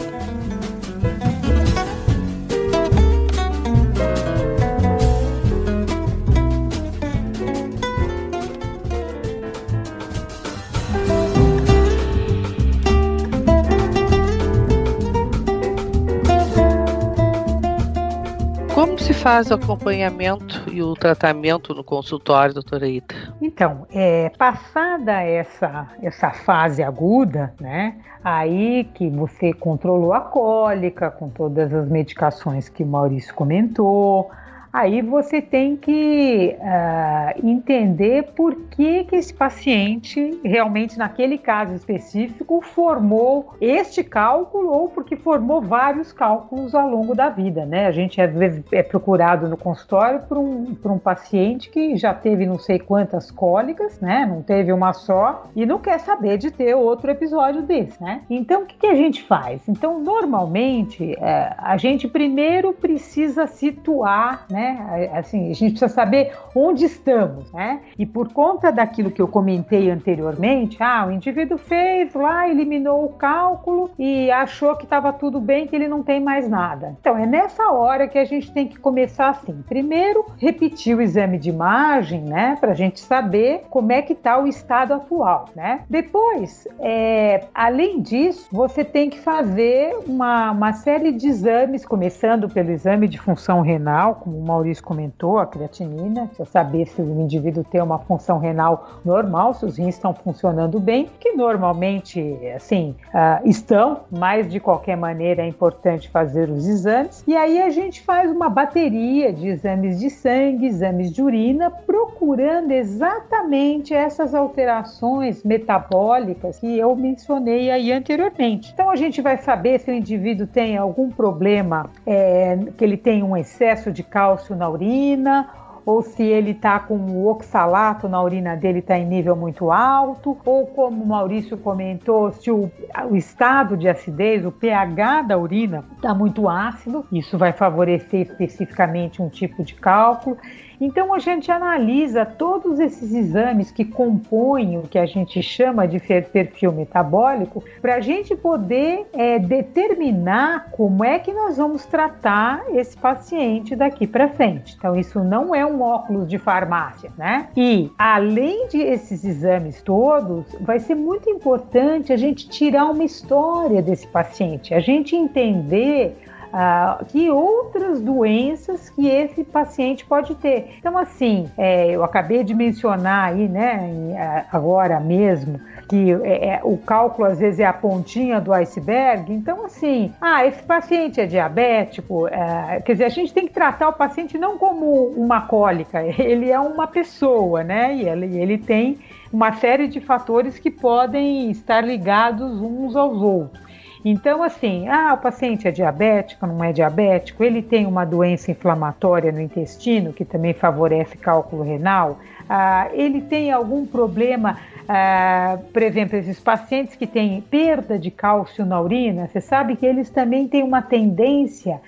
Faz o acompanhamento e o tratamento no consultório, doutora Ita? Então, é, passada essa, essa fase aguda, né? Aí que você controlou a cólica com todas as medicações que o Maurício comentou, aí você tem que uh, entender por que, que esse paciente realmente, naquele caso específico, formou este cálculo ou porque formou vários cálculos ao longo da vida, né? A gente é, é procurado no consultório por um, por um paciente que já teve não sei quantas cólicas, né? Não teve uma só e não quer saber de ter outro episódio desse, né? Então, o que, que a gente faz? Então, normalmente, é, a gente primeiro precisa situar, né? Assim, a gente precisa saber onde estamos, né? E por conta daquilo que eu comentei anteriormente, ah, o indivíduo fez lá, eliminou o cálculo e achou que estava tudo bem, que ele não tem mais nada. Então, é nessa hora que a gente tem que começar assim. Primeiro, repetir o exame de imagem, né? Para a gente saber como é que está o estado atual, né? Depois, é, além disso, você tem que fazer uma, uma série de exames, começando pelo exame de função renal, como o Maurício comentou, a creatinina, para saber se o indivíduo tem uma função renal normal, se os rins estão funcionando bem, que normalmente, assim, uh, estão, mas de qualquer maneira é importante fazer os exames. E aí a gente faz uma bateria de exames de sangue, exames de urina, procurando exatamente essas alterações metabólicas que eu mencionei aí anteriormente. Então a gente vai saber se o indivíduo tem algum problema, é, que ele tem um excesso de cálcio na urina ou se ele está com o oxalato na urina dele está em nível muito alto, ou como o Maurício comentou, se o, o estado de acidez, o pH da urina está muito ácido, isso vai favorecer especificamente um tipo de cálculo. Então a gente analisa todos esses exames que compõem o que a gente chama de perfil metabólico para a gente poder é, determinar como é que nós vamos tratar esse paciente daqui para frente. Então isso não é um óculos de farmácia, né? E além de esses exames todos, vai ser muito importante a gente tirar uma história desse paciente, a gente entender uh, que outras doenças que esse paciente pode ter. Então, assim, é, eu acabei de mencionar aí, né, é, agora mesmo, que é, é, o cálculo às vezes é a pontinha do iceberg. Então, assim, ah, esse paciente é diabético, é, quer dizer, a gente tem que tratar o paciente não como uma cólica, ele é uma pessoa, né? E ele, ele tem uma série de fatores que podem estar ligados uns aos outros. Então, assim, ah, o paciente é diabético, não é diabético, ele tem uma doença inflamatória no intestino, que também favorece cálculo renal, ah, ele tem algum problema, ah, por exemplo, esses pacientes que têm perda de cálcio na urina, você sabe que eles também têm uma tendência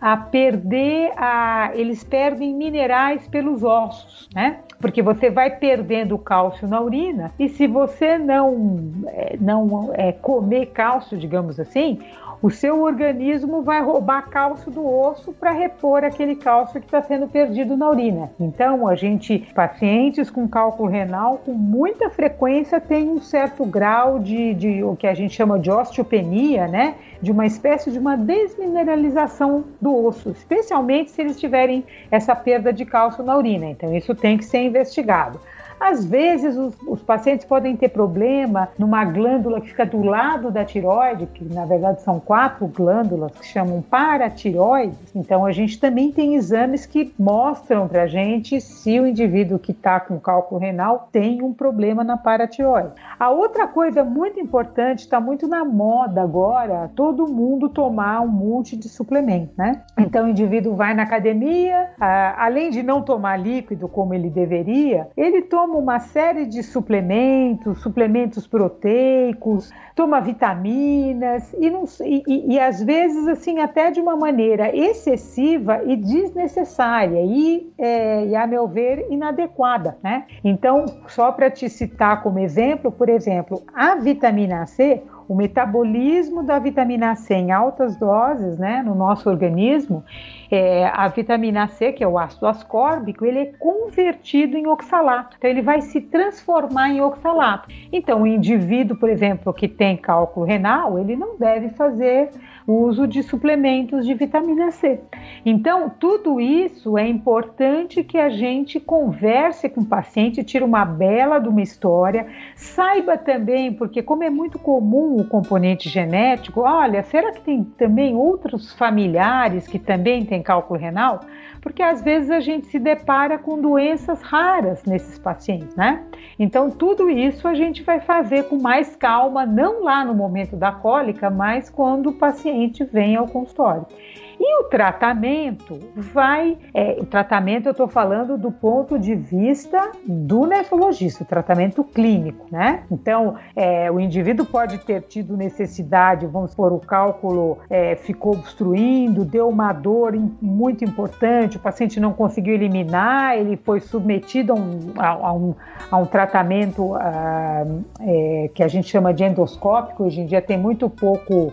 a perder, a, eles perdem minerais pelos ossos, né? Porque você vai perdendo cálcio na urina e se você não, é, não é, comer cálcio, digamos assim, o seu organismo vai roubar cálcio do osso para repor aquele cálcio que está sendo perdido na urina. Então, a gente, pacientes com cálculo renal, com muita frequência, tem um certo grau de, de o que a gente chama de osteopenia, né? De uma espécie de uma desmineralização do osso, especialmente se eles tiverem essa perda de cálcio na urina. Então, isso tem que ser investigado. Às vezes, os, os, pacientes podem ter problema numa glândula que fica do lado da tiroide, que na verdade são quatro glândulas que chamam paratiroides. Então, a gente também tem exames que mostram para gente se o indivíduo que está com cálculo renal tem um problema na paratiroide. A outra coisa muito importante, está muito na moda agora, todo mundo tomar um monte de suplemento, né? Então, o indivíduo vai na academia, além de não tomar líquido como ele deveria, ele toma toma uma série de suplementos, suplementos proteicos, toma vitaminas e, não, e, e, e às vezes assim até de uma maneira excessiva e desnecessária e, é, e a meu ver inadequada, né? Então só para te citar como exemplo, por exemplo, a vitamina C o metabolismo da vitamina C em altas doses né, no nosso organismo, é, a vitamina C, que é o ácido ascórbico, ele é convertido em oxalato. Então, ele vai se transformar em oxalato. Então, o indivíduo, por exemplo, que tem cálculo renal, ele não deve fazer uso de suplementos de vitamina C. Então, tudo isso é importante que a gente converse com o paciente, tire uma bela de uma história, saiba também, porque como é muito comum com o componente genético, olha, será que tem também outros familiares que também têm cálculo renal? Porque às vezes a gente se depara com doenças raras nesses pacientes, né? Então, tudo isso a gente vai fazer com mais calma, não lá no momento da cólica, mas quando o paciente vem ao consultório. E o tratamento vai. É, o tratamento eu estou falando do ponto de vista do nefrologista, o tratamento clínico, né? Então, é, o indivíduo pode ter tido necessidade, vamos supor, o cálculo é, ficou obstruindo, deu uma dor muito importante, o paciente não conseguiu eliminar, ele foi submetido a um, a, a um, a um tratamento a, é, que a gente chama de endoscópico, hoje em dia tem muito pouco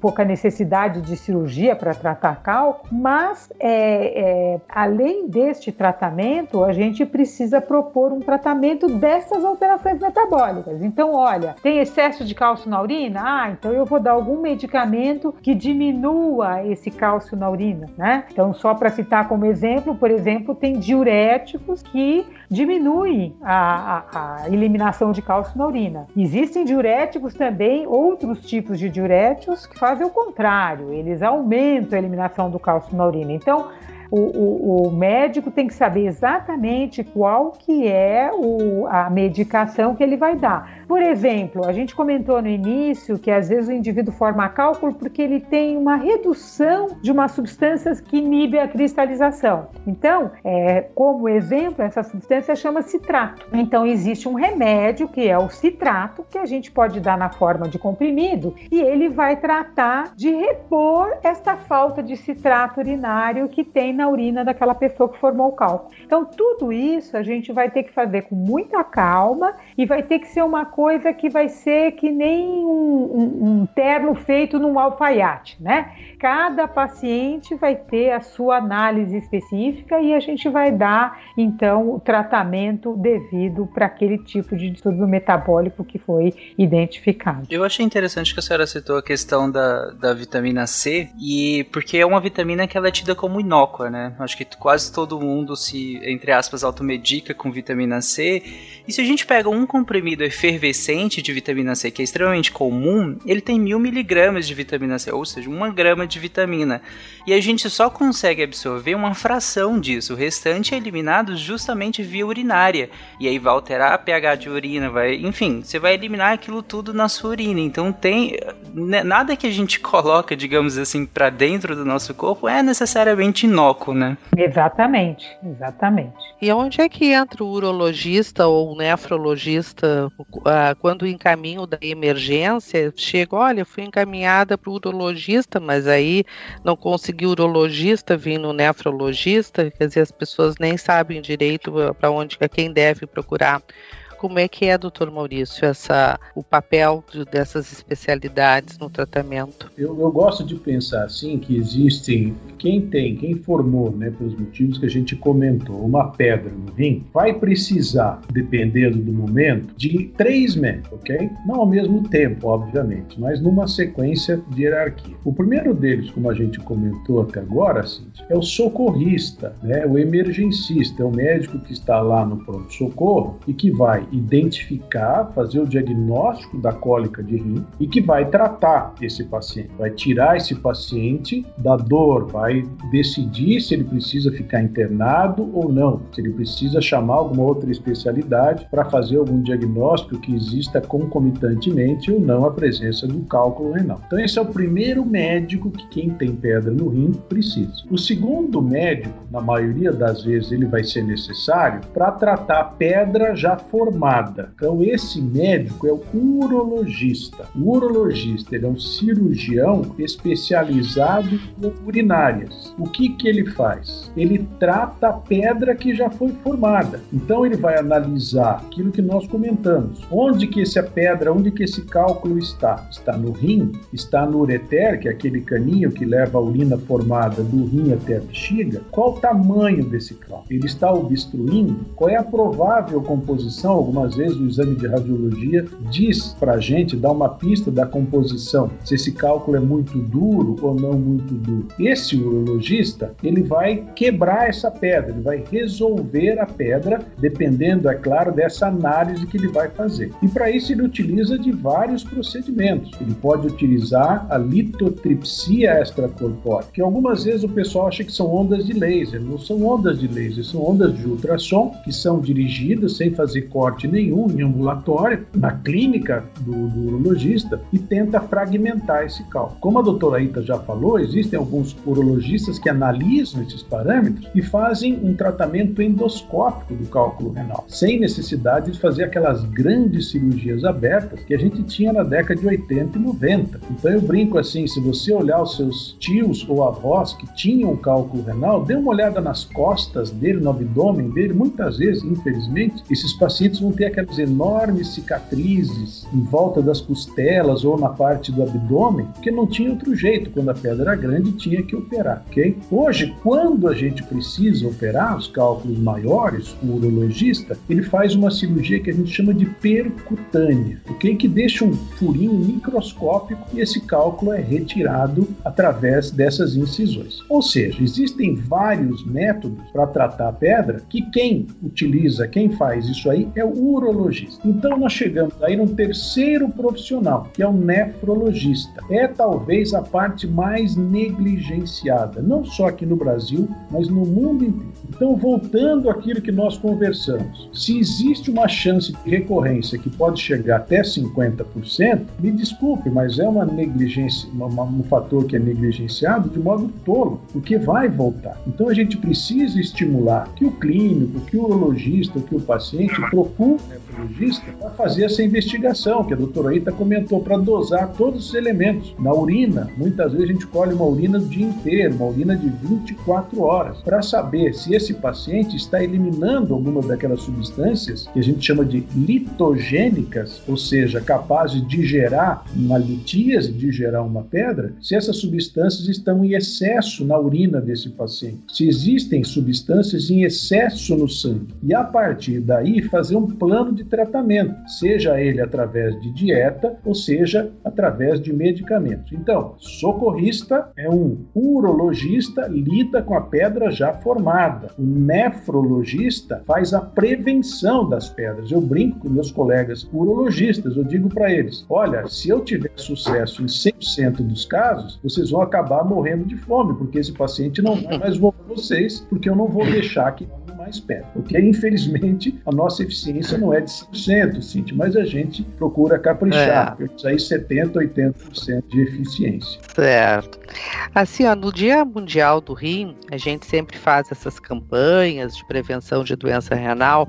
pouca necessidade de cirurgia para tratar cálculo, mas é, é, além deste tratamento, a gente precisa propor um tratamento dessas alterações metabólicas. Então, olha, tem excesso de cálcio na urina? Ah, então eu vou dar algum medicamento que diminua esse cálcio na urina, né? Então, só para citar como exemplo, por exemplo, tem diuréticos que diminuem a, a, a eliminação de cálcio na urina. Existem diuréticos também, outros tipos de diuréticos que fazem o contrário, eles aumentam a eliminação do cálcio na urina. Então, o, o, o, médico tem que saber exatamente qual que é o, a medicação que ele vai dar. Por exemplo, a gente comentou no início que às vezes o indivíduo forma cálculo porque ele tem uma redução de uma substância que inibe a cristalização. Então, é, como exemplo, essa substância chama citrato. Então, existe um remédio que é o citrato que a gente pode dar na forma de comprimido e ele vai tratar de repor esta falta de citrato urinário que tem na urina daquela pessoa que formou o cálculo. Então, tudo isso a gente vai ter que fazer com muita calma e vai ter que ser uma coisa que vai ser que nem um, um, um terno feito num alfaiate, né? Cada paciente vai ter a sua análise específica e a gente vai dar, então, o tratamento devido para aquele tipo de distúrbio metabólico que foi identificado. Eu achei interessante que a senhora citou a questão da, da vitamina C, e porque é uma vitamina que ela é tida como inócua né? Acho que quase todo mundo se, entre aspas, automedica com vitamina C. E se a gente pega um comprimido efervescente de vitamina C, que é extremamente comum, ele tem mil miligramas de vitamina C, ou seja, uma grama de vitamina. E a gente só consegue absorver uma fração disso. O restante é eliminado justamente via urinária. E aí vai alterar a pH de urina, vai, enfim, você vai eliminar aquilo tudo na sua urina. Então tem né, nada que a gente coloca, digamos assim, para dentro do nosso corpo é necessariamente inócuo né? Exatamente, exatamente. E onde é que entra o urologista ou o nefrologista quando o encaminho da emergência chega, olha, fui encaminhada para o urologista, mas aí não consegui urologista, vim no nefrologista, quer dizer, as pessoas nem sabem direito para onde, a quem deve procurar. Como é que é, doutor Maurício, essa, o papel de, dessas especialidades no tratamento? Eu, eu, gosto de pensar assim que existem quem tem, quem formou, né, pelos motivos que a gente comentou, uma pedra no rim, vai precisar, dependendo do momento, de três médicos, ok? Não ao mesmo tempo, obviamente, mas numa sequência de hierarquia. O primeiro deles, como a gente comentou até agora, Cintia, é o socorrista, né, o emergencista, é o médico que está lá no pronto-socorro e que vai identificar, fazer o diagnóstico da cólica de rim e que vai tratar esse paciente, vai tirar esse paciente da dor, vai decidir se ele precisa ficar internado ou não, se ele precisa chamar alguma outra especialidade para fazer algum diagnóstico que exista concomitantemente ou não a presença do cálculo renal. Então esse é o primeiro médico que quem tem pedra no rim precisa. O segundo médico, na maioria das vezes ele vai ser necessário para tratar pedra já formada formada. Então, esse médico é o urologista. O urologista é um cirurgião especializado em urinárias. O que, que ele faz? Ele trata a pedra que já foi formada. Então, ele vai analisar aquilo que nós comentamos. Onde que essa pedra, onde que esse cálculo está? Está no rim? Está no ureter, que é aquele caninho que leva a urina formada do rim até a bexiga? Qual o tamanho desse cálculo? Ele está obstruindo? Qual é a provável composição algumas vezes o exame de radiologia diz para a gente, dá uma pista da composição, se esse cálculo é muito duro ou não muito duro. Esse urologista, ele vai quebrar essa pedra, ele vai resolver a pedra, dependendo, é claro, dessa análise que ele vai fazer. E para isso ele utiliza de vários procedimentos. Ele pode utilizar a litotripsia extracorpórea, que algumas vezes o pessoal acha que são ondas de laser. Não são ondas de laser, são ondas de ultrassom que são dirigidas sem fazer corte nenhum em ambulatório, na clínica do, do urologista, e tenta fragmentar esse cálculo. Como a doutora Ita já falou, existem alguns urologistas que analisam esses parâmetros e fazem um tratamento endoscópico do cálculo renal, sem necessidade de fazer aquelas grandes cirurgias abertas que a gente tinha na década de 80 e 90. Então eu brinco assim, se você olhar os seus tios ou avós que tinham cálculo renal, dê uma olhada nas costas dele, no abdômen dele, muitas vezes, infelizmente, esses pacientes vão ter aquelas enormes cicatrizes em volta das costelas ou na parte do abdômen, porque não tinha outro jeito. Quando a pedra era grande, tinha que operar, ok? Hoje, quando a gente precisa operar os cálculos maiores, o urologista, ele faz uma cirurgia que a gente chama de percutânea, ok? Que deixa um furinho microscópico e esse cálculo é retirado através dessas incisões. Ou seja, existem vários métodos para tratar a pedra que quem utiliza, quem faz isso aí é o urologista. Então nós chegamos aí num terceiro profissional, que é o nefrologista. É talvez a parte mais negligenciada, não só aqui no Brasil, mas no mundo inteiro. Então, voltando àquilo que nós conversamos, se existe uma chance de recorrência que pode chegar até 50%, me desculpe, mas é uma negligência, uma, um fator que é negligenciado de modo tolo, porque vai voltar. Então, a gente precisa estimular que o clínico, que o urologista, que o paciente procure nefrologista para fazer essa investigação, que a doutora Ita comentou, para dosar todos os elementos. Na urina, muitas vezes a gente colhe uma urina o dia inteiro, uma urina de 24 horas, para saber se esse paciente está eliminando alguma daquelas substâncias que a gente chama de litogênicas, ou seja, capazes de gerar uma litíase, de gerar uma pedra, se essas substâncias estão em excesso na urina desse paciente, se existem substâncias em excesso no sangue. E a partir daí fazer um plano de tratamento, seja ele através de dieta ou seja através de medicamentos. Então, socorrista é um urologista lida com a pedra já formada. O nefrologista faz a prevenção das pedras. Eu brinco com meus colegas urologistas, eu digo para eles: olha, se eu tiver sucesso em 100% dos casos, vocês vão acabar morrendo de fome, porque esse paciente não vai mais voltar vocês, porque eu não vou deixar que mais perto. Porque, infelizmente, a nossa eficiência não é de 100%, Cintia, mas a gente procura caprichar. É. Aí 70%, 80% de eficiência. Certo. Assim, ó, no Dia Mundial do Rim, a gente sempre faz essas campanhas de prevenção de doença renal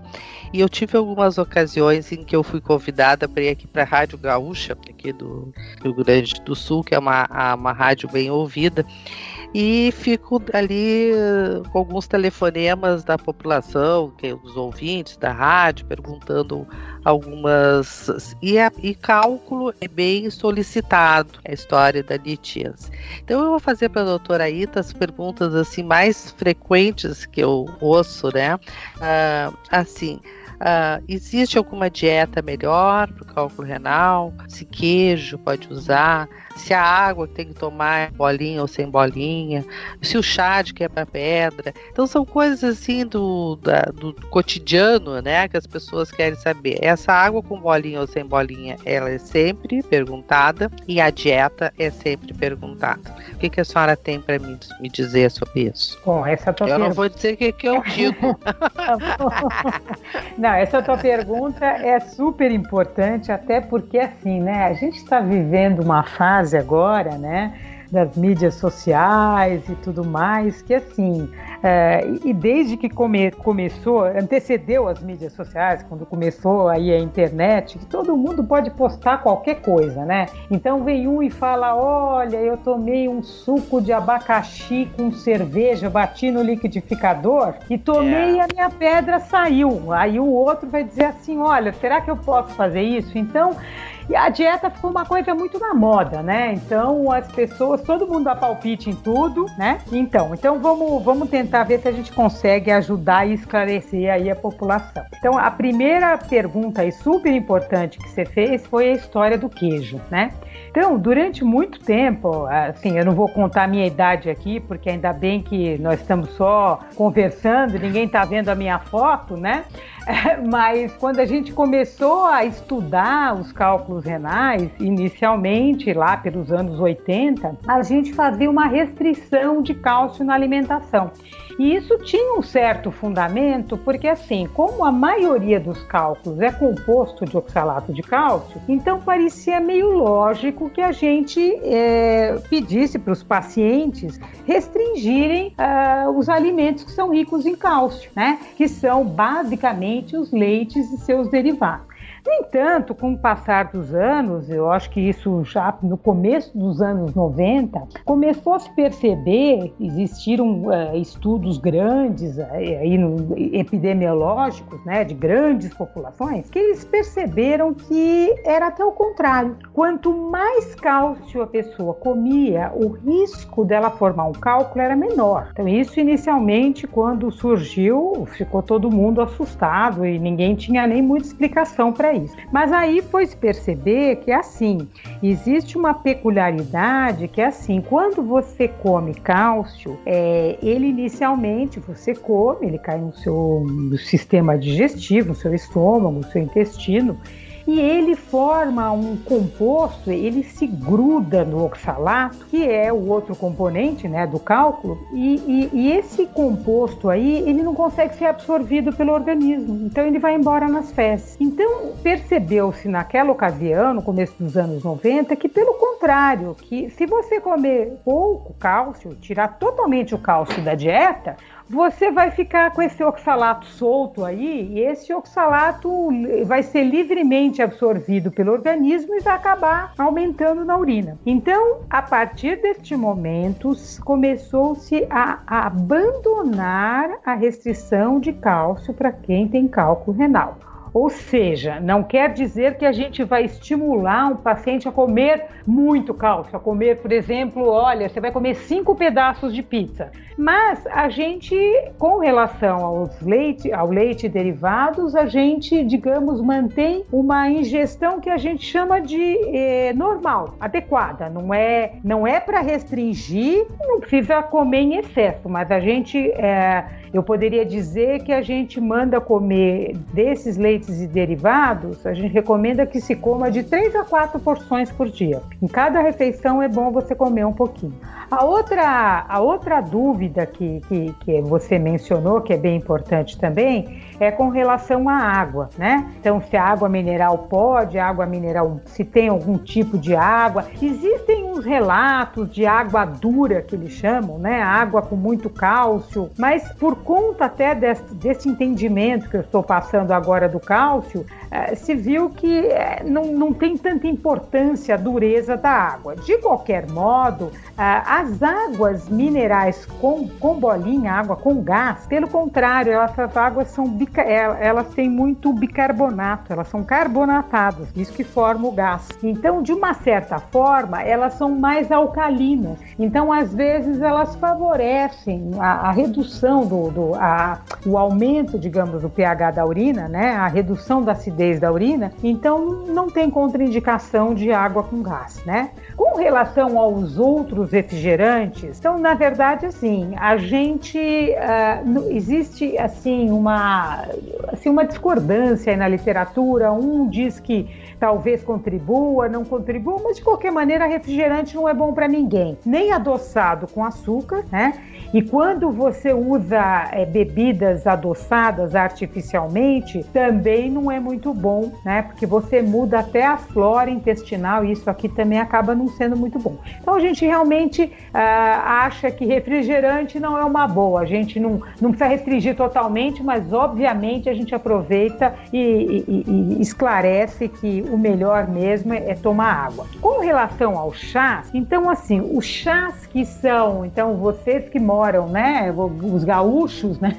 e eu tive algumas ocasiões em que eu fui convidada para ir aqui para a Rádio Gaúcha, aqui do Rio Grande do Sul, que é uma, uma rádio bem ouvida e fico ali eh, com alguns telefonemas da população, que é os ouvintes da rádio, perguntando algumas. E, a, e cálculo é bem solicitado, a história da litíase. Então eu vou fazer para a doutora Ita as perguntas assim mais frequentes que eu ouço, né? Uh, assim. Uh, existe alguma dieta melhor para o cálculo renal? Se queijo pode usar? Se a água tem que tomar bolinha ou sem bolinha? Se o chá de quebra-pedra? Então são coisas assim do, da, do cotidiano, né? Que as pessoas querem saber. Essa água com bolinha ou sem bolinha, ela é sempre perguntada e a dieta é sempre perguntada. O que, que a senhora tem para me, me dizer sobre isso? Bom, essa é tua Eu não vou dizer o que, que eu digo. não, essa tua pergunta é super importante, até porque assim, né? A gente está vivendo uma fase agora, né? das mídias sociais e tudo mais, que assim, é, e desde que come, começou, antecedeu as mídias sociais, quando começou aí a internet, que todo mundo pode postar qualquer coisa, né? Então vem um e fala: olha, eu tomei um suco de abacaxi com cerveja, bati no liquidificador e tomei e a minha pedra saiu. Aí o outro vai dizer assim: olha, será que eu posso fazer isso? Então E a dieta ficou uma coisa muito na moda, né? Então as pessoas, todo mundo dá palpite em tudo, né? Então, então vamos, vamos tentar ver se a gente consegue ajudar e esclarecer aí a população. Então, a primeira pergunta e super importante que você fez foi a história do queijo, né? Então, durante muito tempo, assim, eu não vou contar a minha idade aqui, porque ainda bem que nós estamos só conversando, ninguém está vendo a minha foto, né? Mas quando a gente começou a estudar os cálculos renais, inicialmente lá pelos anos 80, a gente fazia uma restrição de cálcio na alimentação. E isso tinha um certo fundamento, porque assim, como a maioria dos cálculos é composto de oxalato de cálcio, então parecia meio lógico que a gente é, pedisse para os pacientes restringirem uh, os alimentos que são ricos em cálcio, né? Que são basicamente os leites e seus derivados. No entanto, com o passar dos anos, eu acho que isso já no começo dos anos 90, começou a se perceber, existiram uh, estudos grandes uh, aí no, epidemiológicos, né, de grandes populações, que eles perceberam que era até o contrário. Quanto mais cálcio a pessoa comia, o risco dela formar um cálculo era menor. Então, isso inicialmente, quando surgiu, ficou todo mundo assustado e ninguém tinha nem muita explicação para Mas aí foi se perceber que assim, existe uma peculiaridade que é assim, quando você come cálcio, é, ele inicialmente você come, ele cai no seu no sistema digestivo, no seu estômago, no seu intestino, e ele forma um composto, ele se gruda no oxalato, que é o outro componente né, do cálculo, e, e, e esse composto aí, ele não consegue ser absorvido pelo organismo, então ele vai embora nas fezes. Então, percebeu-se naquela ocasião, no começo dos anos 90, que pelo contrário, que se você comer pouco cálcio, tirar totalmente o cálcio da dieta, você vai ficar com esse oxalato solto aí, e esse oxalato vai ser livremente absorvido pelo organismo e vai acabar aumentando na urina. Então, a partir deste momento, começou-se a, abandonar a restrição de cálcio para quem tem cálculo renal. Ou seja, não quer dizer que a gente vai estimular um paciente a comer muito cálcio, a comer, por exemplo, olha, você vai comer cinco pedaços de pizza. Mas a gente, com relação aos leite, ao leite derivados, a gente, digamos, mantém uma ingestão que a gente chama de eh, normal, adequada. Não é, não é para restringir, não precisa comer em excesso, mas a gente eh, eu poderia dizer que a gente manda comer desses leites e derivados, a gente recomenda que se coma de 3 a 4 porções por dia. Em cada refeição é bom você comer um pouquinho. A outra, a outra dúvida que, que, que você mencionou, que é bem importante também, é com relação à água, né? Então, se a água mineral pode, água mineral, se tem algum tipo de água. Existem uns relatos de água dura, que eles chamam, né? Água com muito cálcio, mas por conta até desse, desse entendimento que eu estou passando agora do cálcio, é, se viu que é, não, não tem tanta importância a dureza da água. De qualquer modo, é, as águas minerais com, com bolinha, água com gás, pelo contrário, essas águas são elas têm muito bicarbonato, elas são carbonatadas, isso que forma o gás. Então, de uma certa forma, elas são mais alcalinas. Então, às vezes, elas favorecem a, a redução do, do a, o aumento, digamos, do pH da urina, né? A redução da acidez acidez da urina, então não tem contraindicação de água com gás, né? Com relação aos outros refrigerantes, então na verdade assim, a gente uh, existe assim uma assim uma discordância na literatura. Um diz que talvez contribua, não contribua, mas de qualquer maneira refrigerante não é bom para ninguém, nem adoçado com açúcar, né? E quando você usa é, bebidas adoçadas artificialmente, também não é muito bom, né? Porque você muda até a flora intestinal e isso aqui também acaba não sendo muito bom. Então a gente realmente uh, acha que refrigerante não é uma boa. A gente não, não precisa restringir totalmente, mas obviamente a gente aproveita e, e, e esclarece que o melhor mesmo é, é tomar água. Com relação ao chás, então assim, os chás que são, então vocês que moram, né, os gaúchos, né,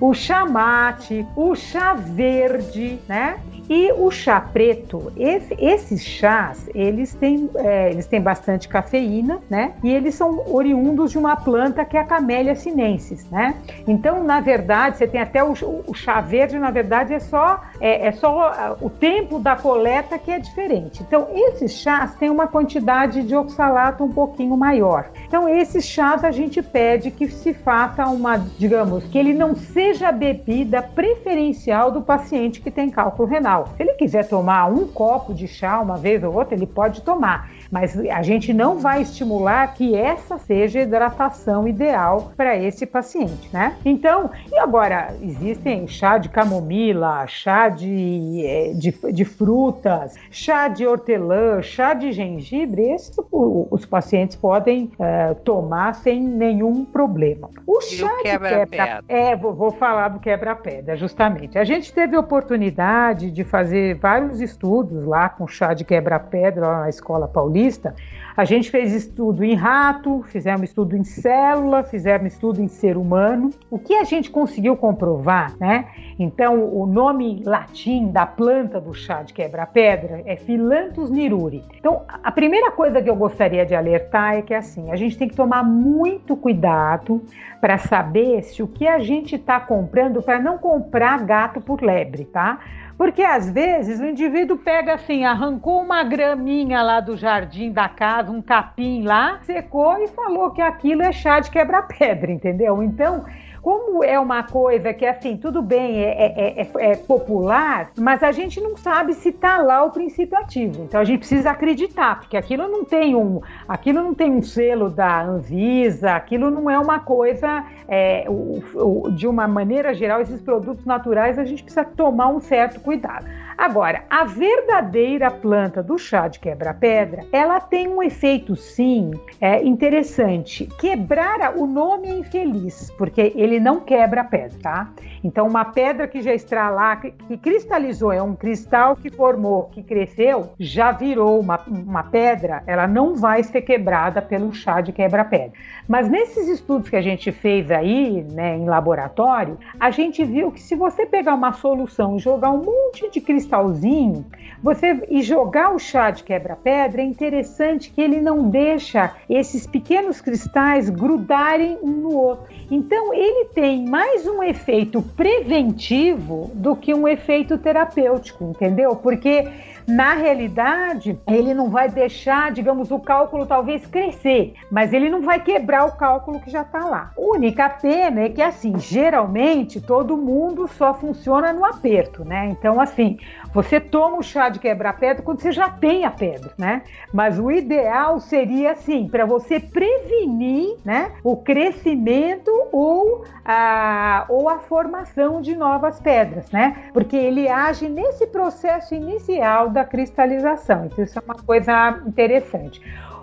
o chá mate, o chá verde, né, E o chá preto, esse, esses chás, eles têm, é, eles têm bastante cafeína, né? E eles são oriundos de uma planta que é a Camellia sinensis, né? Então, na verdade, você tem até o, o chá verde, na verdade, é só, é, é só o tempo da coleta que é diferente. Então, esses chás têm uma quantidade de oxalato um pouquinho maior. Então, esses chás a gente pede que se faça uma, digamos, que ele não seja a bebida preferencial do paciente que tem cálculo renal. Se ele quiser tomar um copo de chá uma vez ou outra, ele pode tomar mas a gente não vai estimular que essa seja a hidratação ideal para esse paciente, né? Então, e agora, existem chá de camomila, chá de, é, de, de frutas, chá de hortelã, chá de gengibre, esses os pacientes podem é, tomar sem nenhum problema. O chá o quebra de quebra é, vou, vou falar do quebra-pedra, justamente. A gente teve a oportunidade de fazer vários estudos lá com chá de quebra-pedra lá na Escola Paulista Paulista, a gente fez estudo em rato, fizemos estudo em célula, fizemos estudo em ser humano. O que a gente conseguiu comprovar, né? Então, o nome latim da planta do chá de quebra-pedra é Philanthus niruri. Então, a primeira coisa que eu gostaria de alertar é que assim, a gente tem que tomar muito cuidado para saber se o que a gente está comprando para não comprar gato por lebre, tá? Porque às vezes o indivíduo pega assim, arrancou uma graminha lá do jardim da casa, um capim lá, secou e falou que aquilo é chá de quebra-pedra, entendeu? Então, como é uma coisa que, assim, tudo bem, é, é, é, é popular, mas a gente não sabe se está lá o princípio ativo. Então a gente precisa acreditar, porque aquilo não tem um, aquilo não tem um selo da Anvisa, aquilo não é uma coisa, é, o, o, de uma maneira geral, esses produtos naturais a gente precisa tomar um certo cuidado. Agora, a verdadeira planta do chá de quebra-pedra, ela tem um efeito sim é, interessante. Quebrar o nome é infeliz, porque ele não quebra a pedra, tá? Então, uma pedra que já está lá, que, que cristalizou, é um cristal que formou, que cresceu, já virou uma, uma pedra, ela não vai ser quebrada pelo chá de quebra-pedra. Mas nesses estudos que a gente fez aí, né, em laboratório, a gente viu que se você pegar uma solução e jogar um monte de cristalzinho, você e jogar o chá de quebra-pedra, é interessante que ele não deixa esses pequenos cristais grudarem um no outro. Então ele tem mais um efeito preventivo do que um efeito terapêutico, entendeu? Porque na realidade, ele não vai deixar, digamos, o cálculo talvez crescer, mas ele não vai quebrar o cálculo que já está lá. A única pena é que, assim, geralmente todo mundo só funciona no aperto, né? Então, assim, você toma o chá de quebrar pedra quando você já tem a pedra, né? Mas o ideal seria, assim, para você prevenir, né, o crescimento ou a, ou a formação de novas pedras, né? Porque ele age nesse processo inicial da cristalização. Então, isso é uma coisa interessante.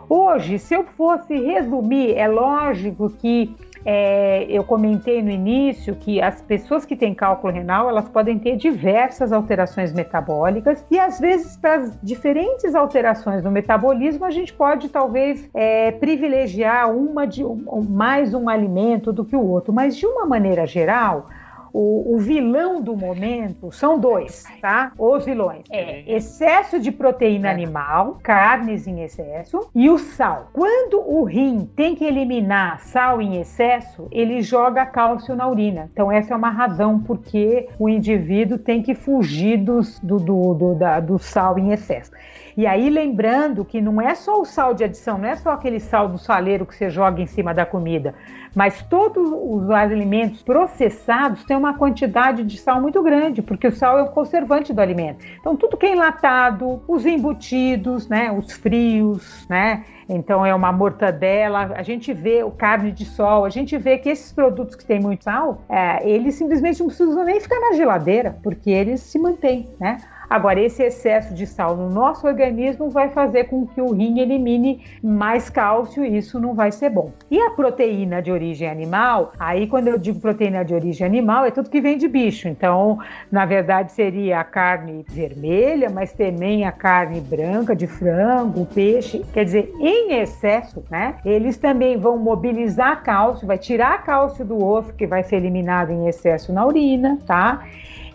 Hoje, se eu fosse resumir, é lógico que é, eu comentei no início que as pessoas que têm cálculo renal elas podem ter diversas alterações metabólicas e às vezes para as diferentes alterações no metabolismo a gente pode talvez é, privilegiar uma de mais um alimento do que o outro, mas de uma maneira geral o, o, vilão do momento são dois, tá? Os vilões. É excesso de proteína animal, carnes em excesso e o sal. Quando o rim tem que eliminar sal em excesso, ele joga cálcio na urina. Então essa é uma razão porque o indivíduo tem que fugir dos, do, do, do, da, do sal em excesso. E aí lembrando que não é só o sal de adição, não é só aquele sal do saleiro que você joga em cima da comida, mas todos os alimentos processados têm uma quantidade de sal muito grande, porque o sal é o conservante do alimento. Então tudo que é enlatado, os embutidos, né, os frios, né, então é uma mortadela, a gente vê o carne de sol, a gente vê que esses produtos que têm muito sal, é, eles simplesmente não precisam nem ficar na geladeira, porque eles se mantêm, né? Agora, esse excesso de sal no nosso organismo vai fazer com que o rim elimine mais cálcio e isso não vai ser bom. E a proteína de origem animal, aí quando eu digo proteína de origem animal, é tudo que vem de bicho. Então, na verdade, seria a carne vermelha, mas também a carne branca de frango, peixe. Quer dizer, em excesso, né? Eles também vão mobilizar cálcio, vai tirar cálcio do osso, que vai ser eliminado em excesso na urina, tá?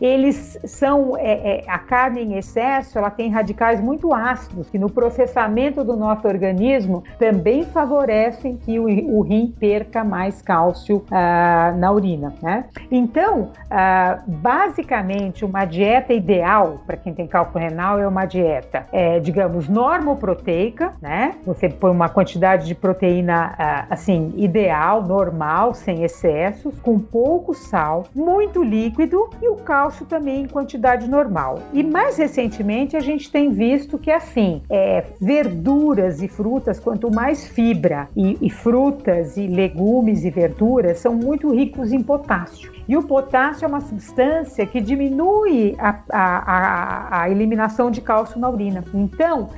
Eles são é, é, a carne em excesso, ela tem radicais muito ácidos que no processamento do nosso organismo também favorecem que o, o rim perca mais cálcio ah, na urina, né? Então, ah, basicamente, uma dieta ideal para quem tem cálculo renal é uma dieta, é, digamos, normoproteica, né? Você põe uma quantidade de proteína ah, assim ideal, normal, sem excessos, com pouco sal, muito líquido e o cálcio também em quantidade normal. E mais recentemente a gente tem visto que assim, é, verduras e frutas, quanto mais fibra e, e frutas e legumes e verduras são muito ricos em potássio. E o potássio é uma substância que diminui a, a, a, a eliminação de cálcio na urina. Então,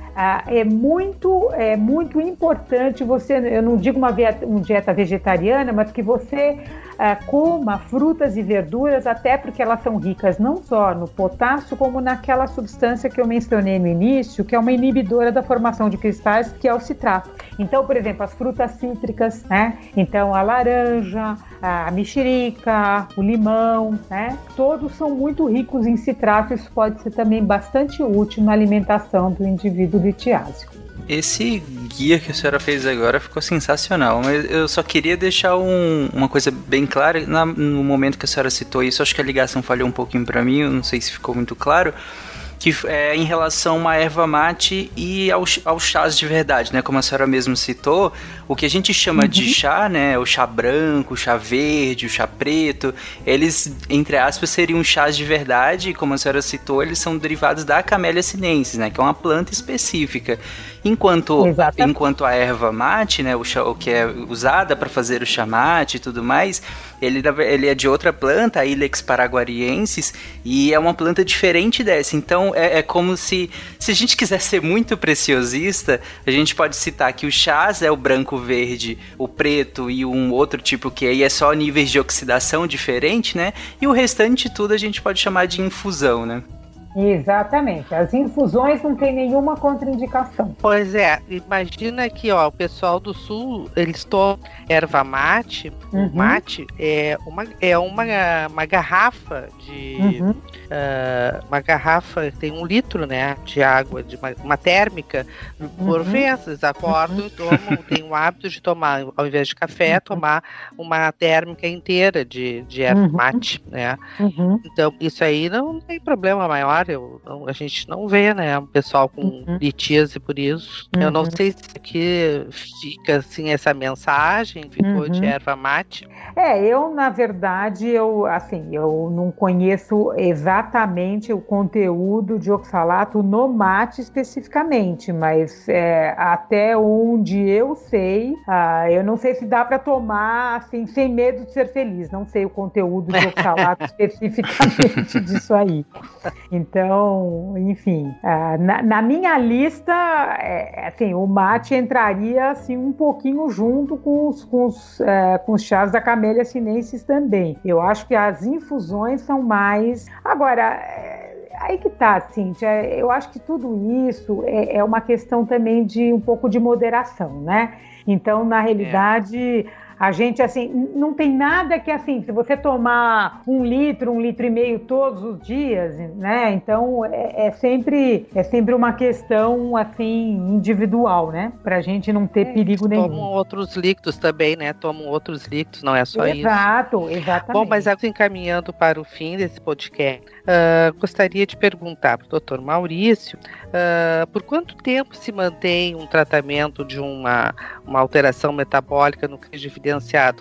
é muito, é muito importante você, eu não digo uma, uma dieta vegetariana, mas que você coma frutas e verduras, até porque elas são ricas não só no potássio, como naquela substância que eu mencionei no início, que é uma inibidora da formação de cristais, que é o citrato. Então, por exemplo, as frutas cítricas, né? Então, a laranja, a mexerica, o limão, né? Todos são muito ricos em citrato. Isso pode ser também bastante útil na alimentação do indivíduo litiásico. Esse guia que a senhora fez agora ficou sensacional, mas eu só queria deixar um, uma coisa bem clara. Na, no momento que a senhora citou isso, acho que a ligação falhou um pouquinho para mim, não sei se ficou muito claro que é em relação à erva mate e ao, ao chás de verdade, né? Como a senhora mesmo citou, o que a gente chama uhum. de chá, né? O chá branco, o chá verde, o chá preto, eles, entre aspas, seriam chás de verdade, e como a senhora citou, eles são derivados da Camellia sinensis, né? Que é uma planta específica. Enquanto, enquanto a erva mate, né, o, chá, o que é usada para fazer o chá mate e tudo mais, ele, ele é de outra planta, a Ilex paraguariensis, e é uma planta diferente dessa. Então é, é como se, se a gente quiser ser muito preciosista, a gente pode citar que o chás é o branco, verde, o preto e um outro tipo que aí é só níveis de oxidação diferente, né? E o restante tudo a gente pode chamar de infusão, né? Exatamente. As infusões não tem nenhuma contraindicação. Pois é, imagina que ó, o pessoal do sul, eles tomam erva mate. Uhum. O mate é uma, é uma, uma garrafa de. Uhum. Uh, uma garrafa tem um litro né, de água, de uma, uma térmica, por uhum. vezes acordam uhum. e tomam, tem o hábito de tomar, ao invés de café, uhum. tomar uma térmica inteira de, de erva uhum. mate. Né? Então, isso aí não tem problema maior eu, não, a gente não vê, né, o pessoal com uhum. litíase por isso. Uhum. Eu não uhum. sei se aqui fica assim essa mensagem, ficou uhum. de erva mate. É, eu na verdade eu assim, eu não conheço exatamente o conteúdo de oxalato no mate especificamente, mas é, até onde eu sei, ah, eu não sei se dá para tomar assim sem medo de ser feliz. Não sei o conteúdo de oxalato especificamente disso aí. Então, enfim, uh, na, na, minha lista, é, assim, o mate entraria assim um pouquinho junto com os, com os, uh, com os chás da Camellia sinensis também. Eu acho que as infusões são mais. Agora. É, aí que tá, Cíntia. Eu acho que tudo isso é, é, uma questão também de um pouco de moderação, né? Então, na realidade, é. A gente, assim, não tem nada que, assim, se você tomar um litro, um litro e meio todos os dias, né? Então, é, é sempre, é sempre uma questão, assim, individual, né? Pra gente não ter é, perigo nenhum. Tomam outros líquidos também, né? Tomam outros líquidos, não é só Exato, isso. Exato, exatamente. Bom, mas encaminhando para o fim desse podcast, uh, gostaria de perguntar para o doutor Maurício uh, por quanto tempo se mantém um tratamento de uma, uma alteração metabólica no de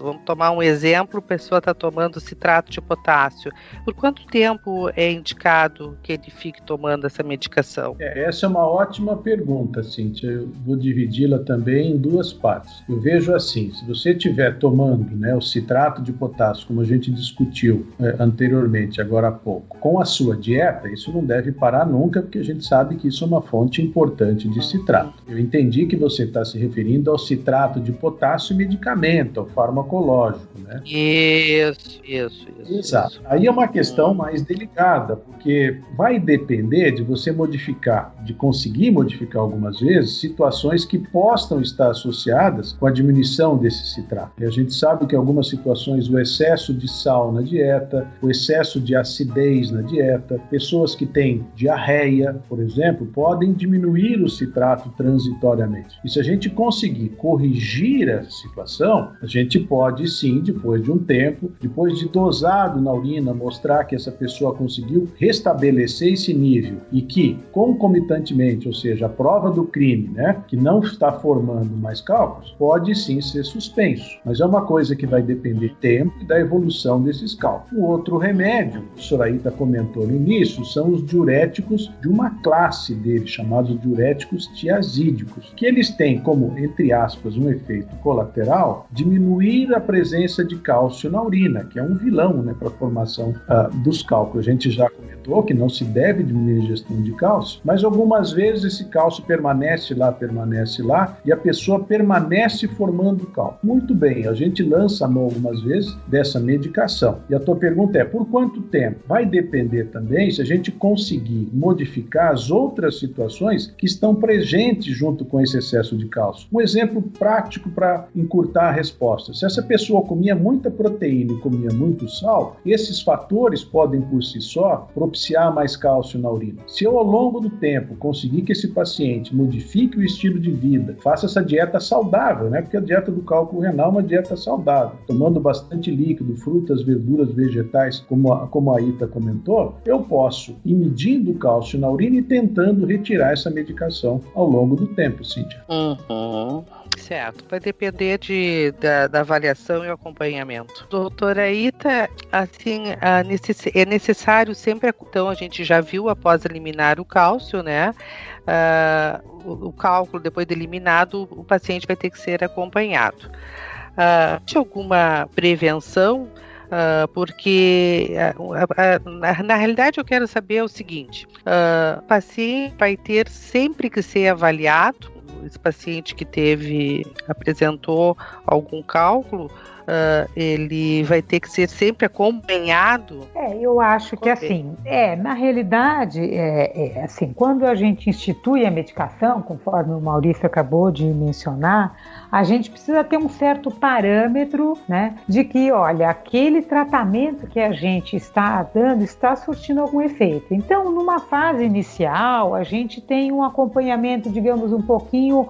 Vamos tomar um exemplo: a pessoa está tomando citrato de potássio. Por quanto tempo é indicado que ele fique tomando essa medicação? É, essa é uma ótima pergunta, Cíntia. Eu vou dividi-la também em duas partes. Eu vejo assim: se você estiver tomando né, o citrato de potássio, como a gente discutiu é, anteriormente, agora há pouco, com a sua dieta, isso não deve parar nunca, porque a gente sabe que isso é uma fonte importante de citrato. Eu entendi que você está se referindo ao citrato de potássio medicamento tratamento farmacológico, né? Isso, isso, isso. Exato. Isso. Aí é uma questão mais delicada, porque vai depender de você modificar, de conseguir modificar algumas vezes, situações que possam estar associadas com a diminuição desse citrato. E a gente sabe que em algumas situações o excesso de sal na dieta, o excesso de acidez na dieta, pessoas que têm diarreia, por exemplo, podem diminuir o citrato transitoriamente. E se a gente conseguir corrigir essa situação, a gente pode sim, depois de um tempo, depois de dosado na urina, mostrar que essa pessoa conseguiu restabelecer esse nível e que, concomitantemente, ou seja, a prova do crime, né, que não está formando mais cálculos, pode sim ser suspenso. Mas é uma coisa que vai depender do tempo e da evolução desses cálculos. O outro remédio, o Soraíta comentou no início, são os diuréticos de uma classe deles, chamados diuréticos tiazídicos, que eles têm como, entre aspas, um efeito colateral, diminuir a presença de cálcio na urina, que é um vilão né, para a formação uh, dos cálculos. A gente já que não se deve diminuir a ingestão de cálcio, mas algumas vezes esse cálcio permanece lá, permanece lá, e a pessoa permanece formando cálcio. Muito bem, a gente lança a mão algumas vezes dessa medicação. E a tua pergunta é, por quanto tempo? Vai depender também se a gente conseguir modificar as outras situações que estão presentes junto com esse excesso de cálcio. Um exemplo prático para encurtar a resposta. Se essa pessoa comia muita proteína e comia muito sal, esses fatores podem por si só propiciar mais cálcio na urina. Se eu ao longo do tempo conseguir que esse paciente modifique o estilo de vida, faça essa dieta saudável, né? Porque a dieta do cálculo renal é uma dieta saudável, tomando bastante líquido, frutas, verduras, vegetais, como a, como a Ita comentou, eu posso ir medindo o cálcio na urina e tentando retirar essa medicação ao longo do tempo, Cíntia. Uhum. Certo, vai depender de, da, da, avaliação e acompanhamento. Doutora Ita, assim, é necessário sempre, então a gente já viu após eliminar o cálcio, né? Uh, o, o, cálculo, depois de eliminado, o paciente vai ter que ser acompanhado. Uh, de alguma prevenção? Uh, porque uh, na, na, realidade eu quero saber o seguinte: o paciente vai ter sempre que ser avaliado esse paciente que teve, apresentou algum cálculo, uh, ele vai ter que ser sempre acompanhado? É, eu acho que assim, é, na realidade, é, é, assim, quando a gente institui a medicação, conforme o Maurício acabou de mencionar, a gente precisa ter um certo parâmetro, né, de que, olha, aquele tratamento que a gente está dando está surtindo algum efeito. Então, numa fase inicial, a gente tem um acompanhamento, digamos, um pouquinho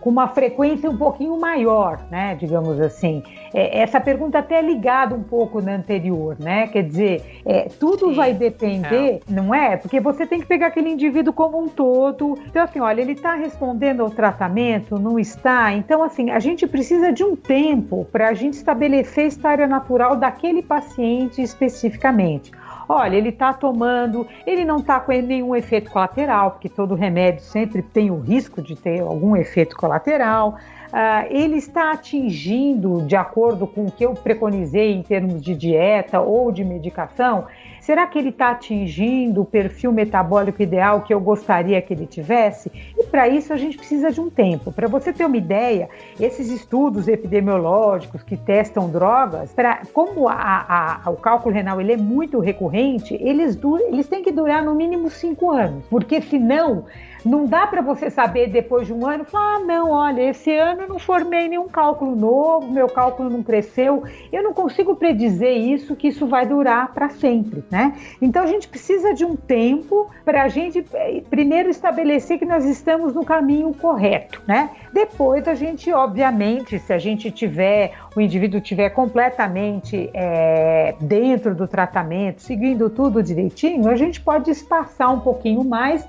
com uma frequência um pouquinho maior, né? Digamos assim. É, essa pergunta até é ligada um pouco na anterior, né? Quer dizer, é, tudo Sim, vai depender, é. não é? Porque você tem que pegar aquele indivíduo como um todo. Então, assim, olha, ele está respondendo ao tratamento, não está? Então, assim, a gente precisa de um tempo para a gente estabelecer a história natural daquele paciente especificamente olha, ele está tomando, ele não está com nenhum efeito colateral, porque todo remédio sempre tem o risco de ter algum efeito colateral. Uh, ele está atingindo, de acordo com o que eu preconizei em termos de dieta ou de medicação, Será que ele está atingindo o perfil metabólico ideal que eu gostaria que ele tivesse? E para isso a gente precisa de um tempo. Para você ter uma ideia, esses estudos epidemiológicos que testam drogas, pra, como a, a, o cálculo renal ele é muito recorrente, eles, eles têm que durar no mínimo cinco anos, porque senão não dá para você saber depois de um ano, falar, ah, não, olha, esse ano eu não formei nenhum cálculo novo, meu cálculo não cresceu. Eu não consigo predizer isso, que isso vai durar para sempre, né? Então a gente precisa de um tempo para a gente eh, primeiro estabelecer que nós estamos no caminho correto, né? Depois a gente, obviamente, se a gente tiver, o indivíduo tiver completamente é, dentro do tratamento, seguindo tudo direitinho, a gente pode espaçar um pouquinho mais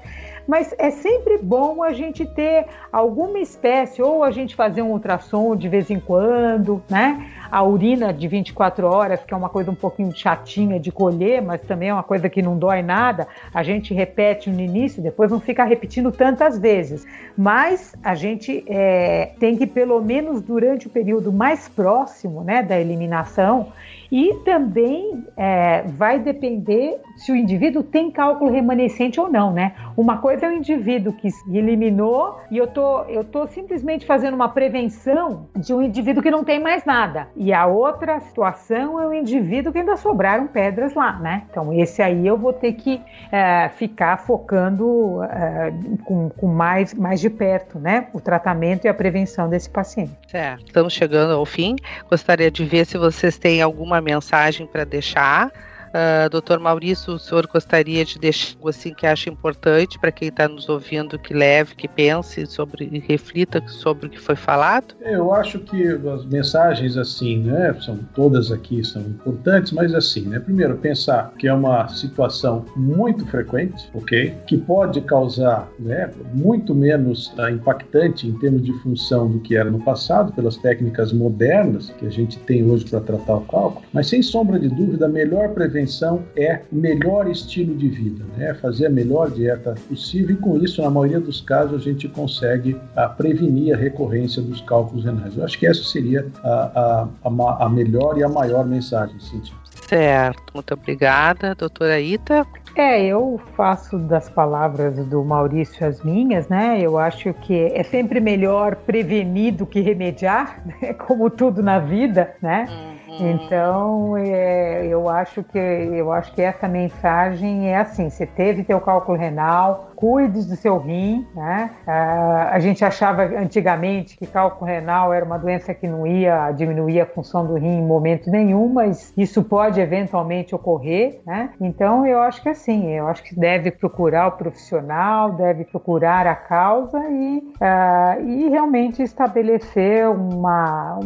mas é sempre bom a gente ter alguma espécie, ou a gente fazer um ultrassom de vez em quando, né? a urina de 24 horas, que é uma coisa um pouquinho chatinha de colher, mas também é uma coisa que não dói nada, a gente repete no início, depois não fica repetindo tantas vezes. Mas a gente é, tem que, pelo menos durante o período mais próximo né, da eliminação, e também é, vai depender se o indivíduo tem cálculo remanescente ou não, né? Uma coisa é o indivíduo que eliminou e eu tô, eu tô simplesmente fazendo uma prevenção de um indivíduo que não tem mais nada. E a outra situação é o indivíduo que ainda sobraram pedras lá, né? Então esse aí eu vou ter que é, ficar focando é, com, com mais, mais de perto, né? O tratamento e a prevenção desse paciente. Certo. Estamos chegando ao fim. Gostaria de ver se vocês têm alguma mensagem para deixar Uh, doutor Maurício, o senhor gostaria de deixar algo assim que acha importante para quem está nos ouvindo, que leve, que pense sobre e reflita sobre o que foi falado? Eu acho que as mensagens assim, né, são todas aqui são importantes, mas assim, né, primeiro pensar que é uma situação muito frequente, ok, que pode causar, né, muito menos uh, impactante em termos de função do que era no passado pelas técnicas modernas que a gente tem hoje para tratar o cálculo, mas sem sombra de dúvida melhor prevenção prevenção é o melhor estilo de vida, né? fazer a melhor dieta possível e com isso, na maioria dos casos, a gente consegue a, ah, prevenir a recorrência dos cálculos renais. Eu acho que essa seria a, a, a, a melhor e a maior mensagem, Cintia. Certo, muito obrigada, doutora Ita. É, eu faço das palavras do Maurício as minhas, né? Eu acho que é sempre melhor prevenir do que remediar, né? como tudo na vida, né? Hum. Então, é, eu acho que eu acho que essa mensagem é assim: você teve teu cálculo renal, cuide do seu rim. Né? a gente achava antigamente que cálculo renal era uma doença que não ia diminuir a função do rim em momento nenhum, mas isso pode eventualmente ocorrer. Né? Então, eu acho que assim, eu acho que deve procurar o profissional, deve procurar a causa e, uh, e realmente estabelecer uma,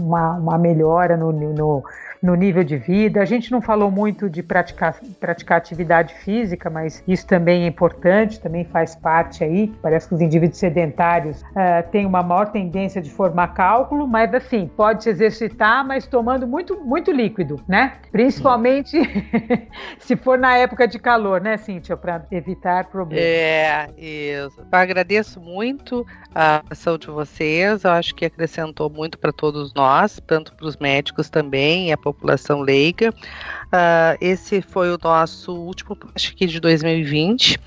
uma, uma melhora no, no no nível de vida. A gente não falou muito de praticar, praticar atividade física, mas isso também é importante, também faz parte aí. Parece que os indivíduos sedentários uh, têm uma maior tendência de formar cálculo, mas assim, pode se exercitar, mas tomando muito, muito líquido, né? Principalmente se for na época de calor, né, Cíntia, para evitar problemas. É, isso. Eu agradeço muito a ação de vocês, eu acho que acrescentou muito para todos nós, tanto para os médicos também, a população população leiga. Uh, esse foi o nosso último, acho que de 2020. Uh,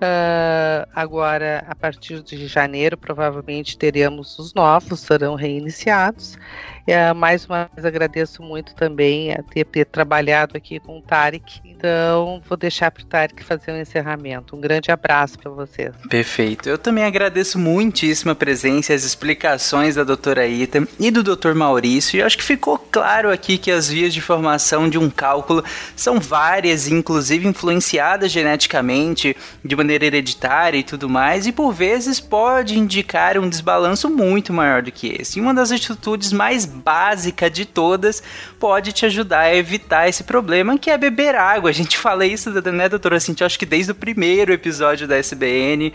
ah, agora, a partir de janeiro, provavelmente teremos os novos, serão reiniciados. Uh, mais uma vez agradeço muito também a ter, ter trabalhado aqui com o Tarek. Então, vou deixar para o Tarek fazer o um encerramento. Um grande abraço para vocês. Perfeito. Eu também agradeço muitíssimo a presença e as explicações da doutora Ita e do doutor Maurício. E acho que ficou claro aqui que as vias de formação de um cálculo são várias, inclusive influenciadas geneticamente, de maneira hereditária e tudo mais, e por vezes pode indicar um desbalanço muito maior do que esse. E uma das atitudes mais básicas de todas pode te ajudar a evitar esse problema, que é beber água. A gente fala isso, né, doutora Cintia? Acho que desde o primeiro episódio da SBN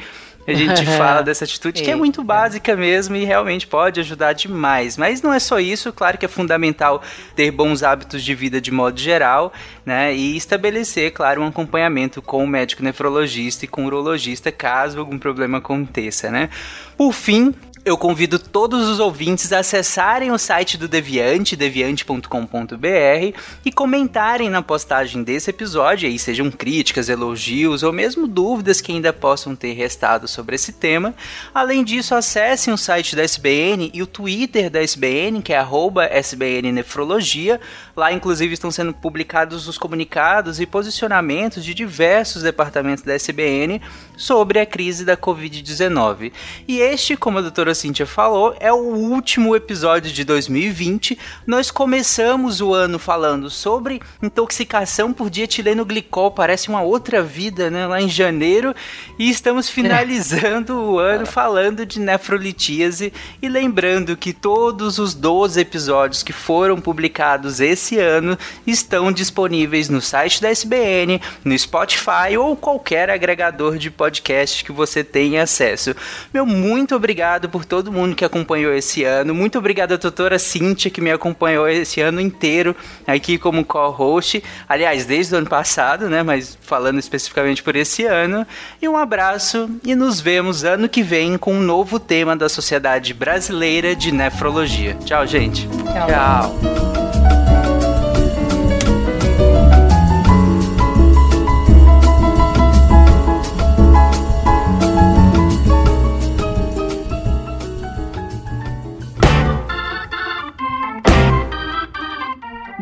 a gente fala dessa atitude que é muito básica mesmo e realmente pode ajudar demais. Mas não é só isso, claro que é fundamental ter bons hábitos de vida de modo geral, né? E estabelecer, claro, um acompanhamento com o médico nefrologista e com o urologista caso algum problema aconteça, né? Por fim, eu convido todos os ouvintes a acessarem o site do Deviante, deviante.com.br, e comentarem na postagem desse episódio, aí sejam críticas, elogios ou mesmo dúvidas que ainda possam ter restado sobre esse tema. Além disso, acessem o site da SBN e o Twitter da SBN, que é SBNNefrologia. Lá, inclusive, estão sendo publicados os comunicados e posicionamentos de diversos departamentos da SBN sobre a crise da Covid-19. E este, como a doutora Cíntia falou, é o último episódio de 2020. Nós começamos o ano falando sobre intoxicação por dietileno glicol, parece uma outra vida, né? Lá em janeiro. E estamos finalizando é. o ano falando de nefrolitíase e lembrando que todos os 12 episódios que foram publicados esse ano estão disponíveis no site da SBN, no Spotify ou qualquer agregador de podcast que você tenha acesso. Meu muito obrigado por por todo mundo que acompanhou esse ano. Muito obrigado doutora Cíntia, que me acompanhou esse ano inteiro aqui como co-host. Aliás, desde o ano passado, né? Mas falando especificamente por esse ano. E um abraço e nos vemos ano que vem com um novo tema da Sociedade Brasileira de Nefrologia. Tchau, gente. Tchau. Tchau.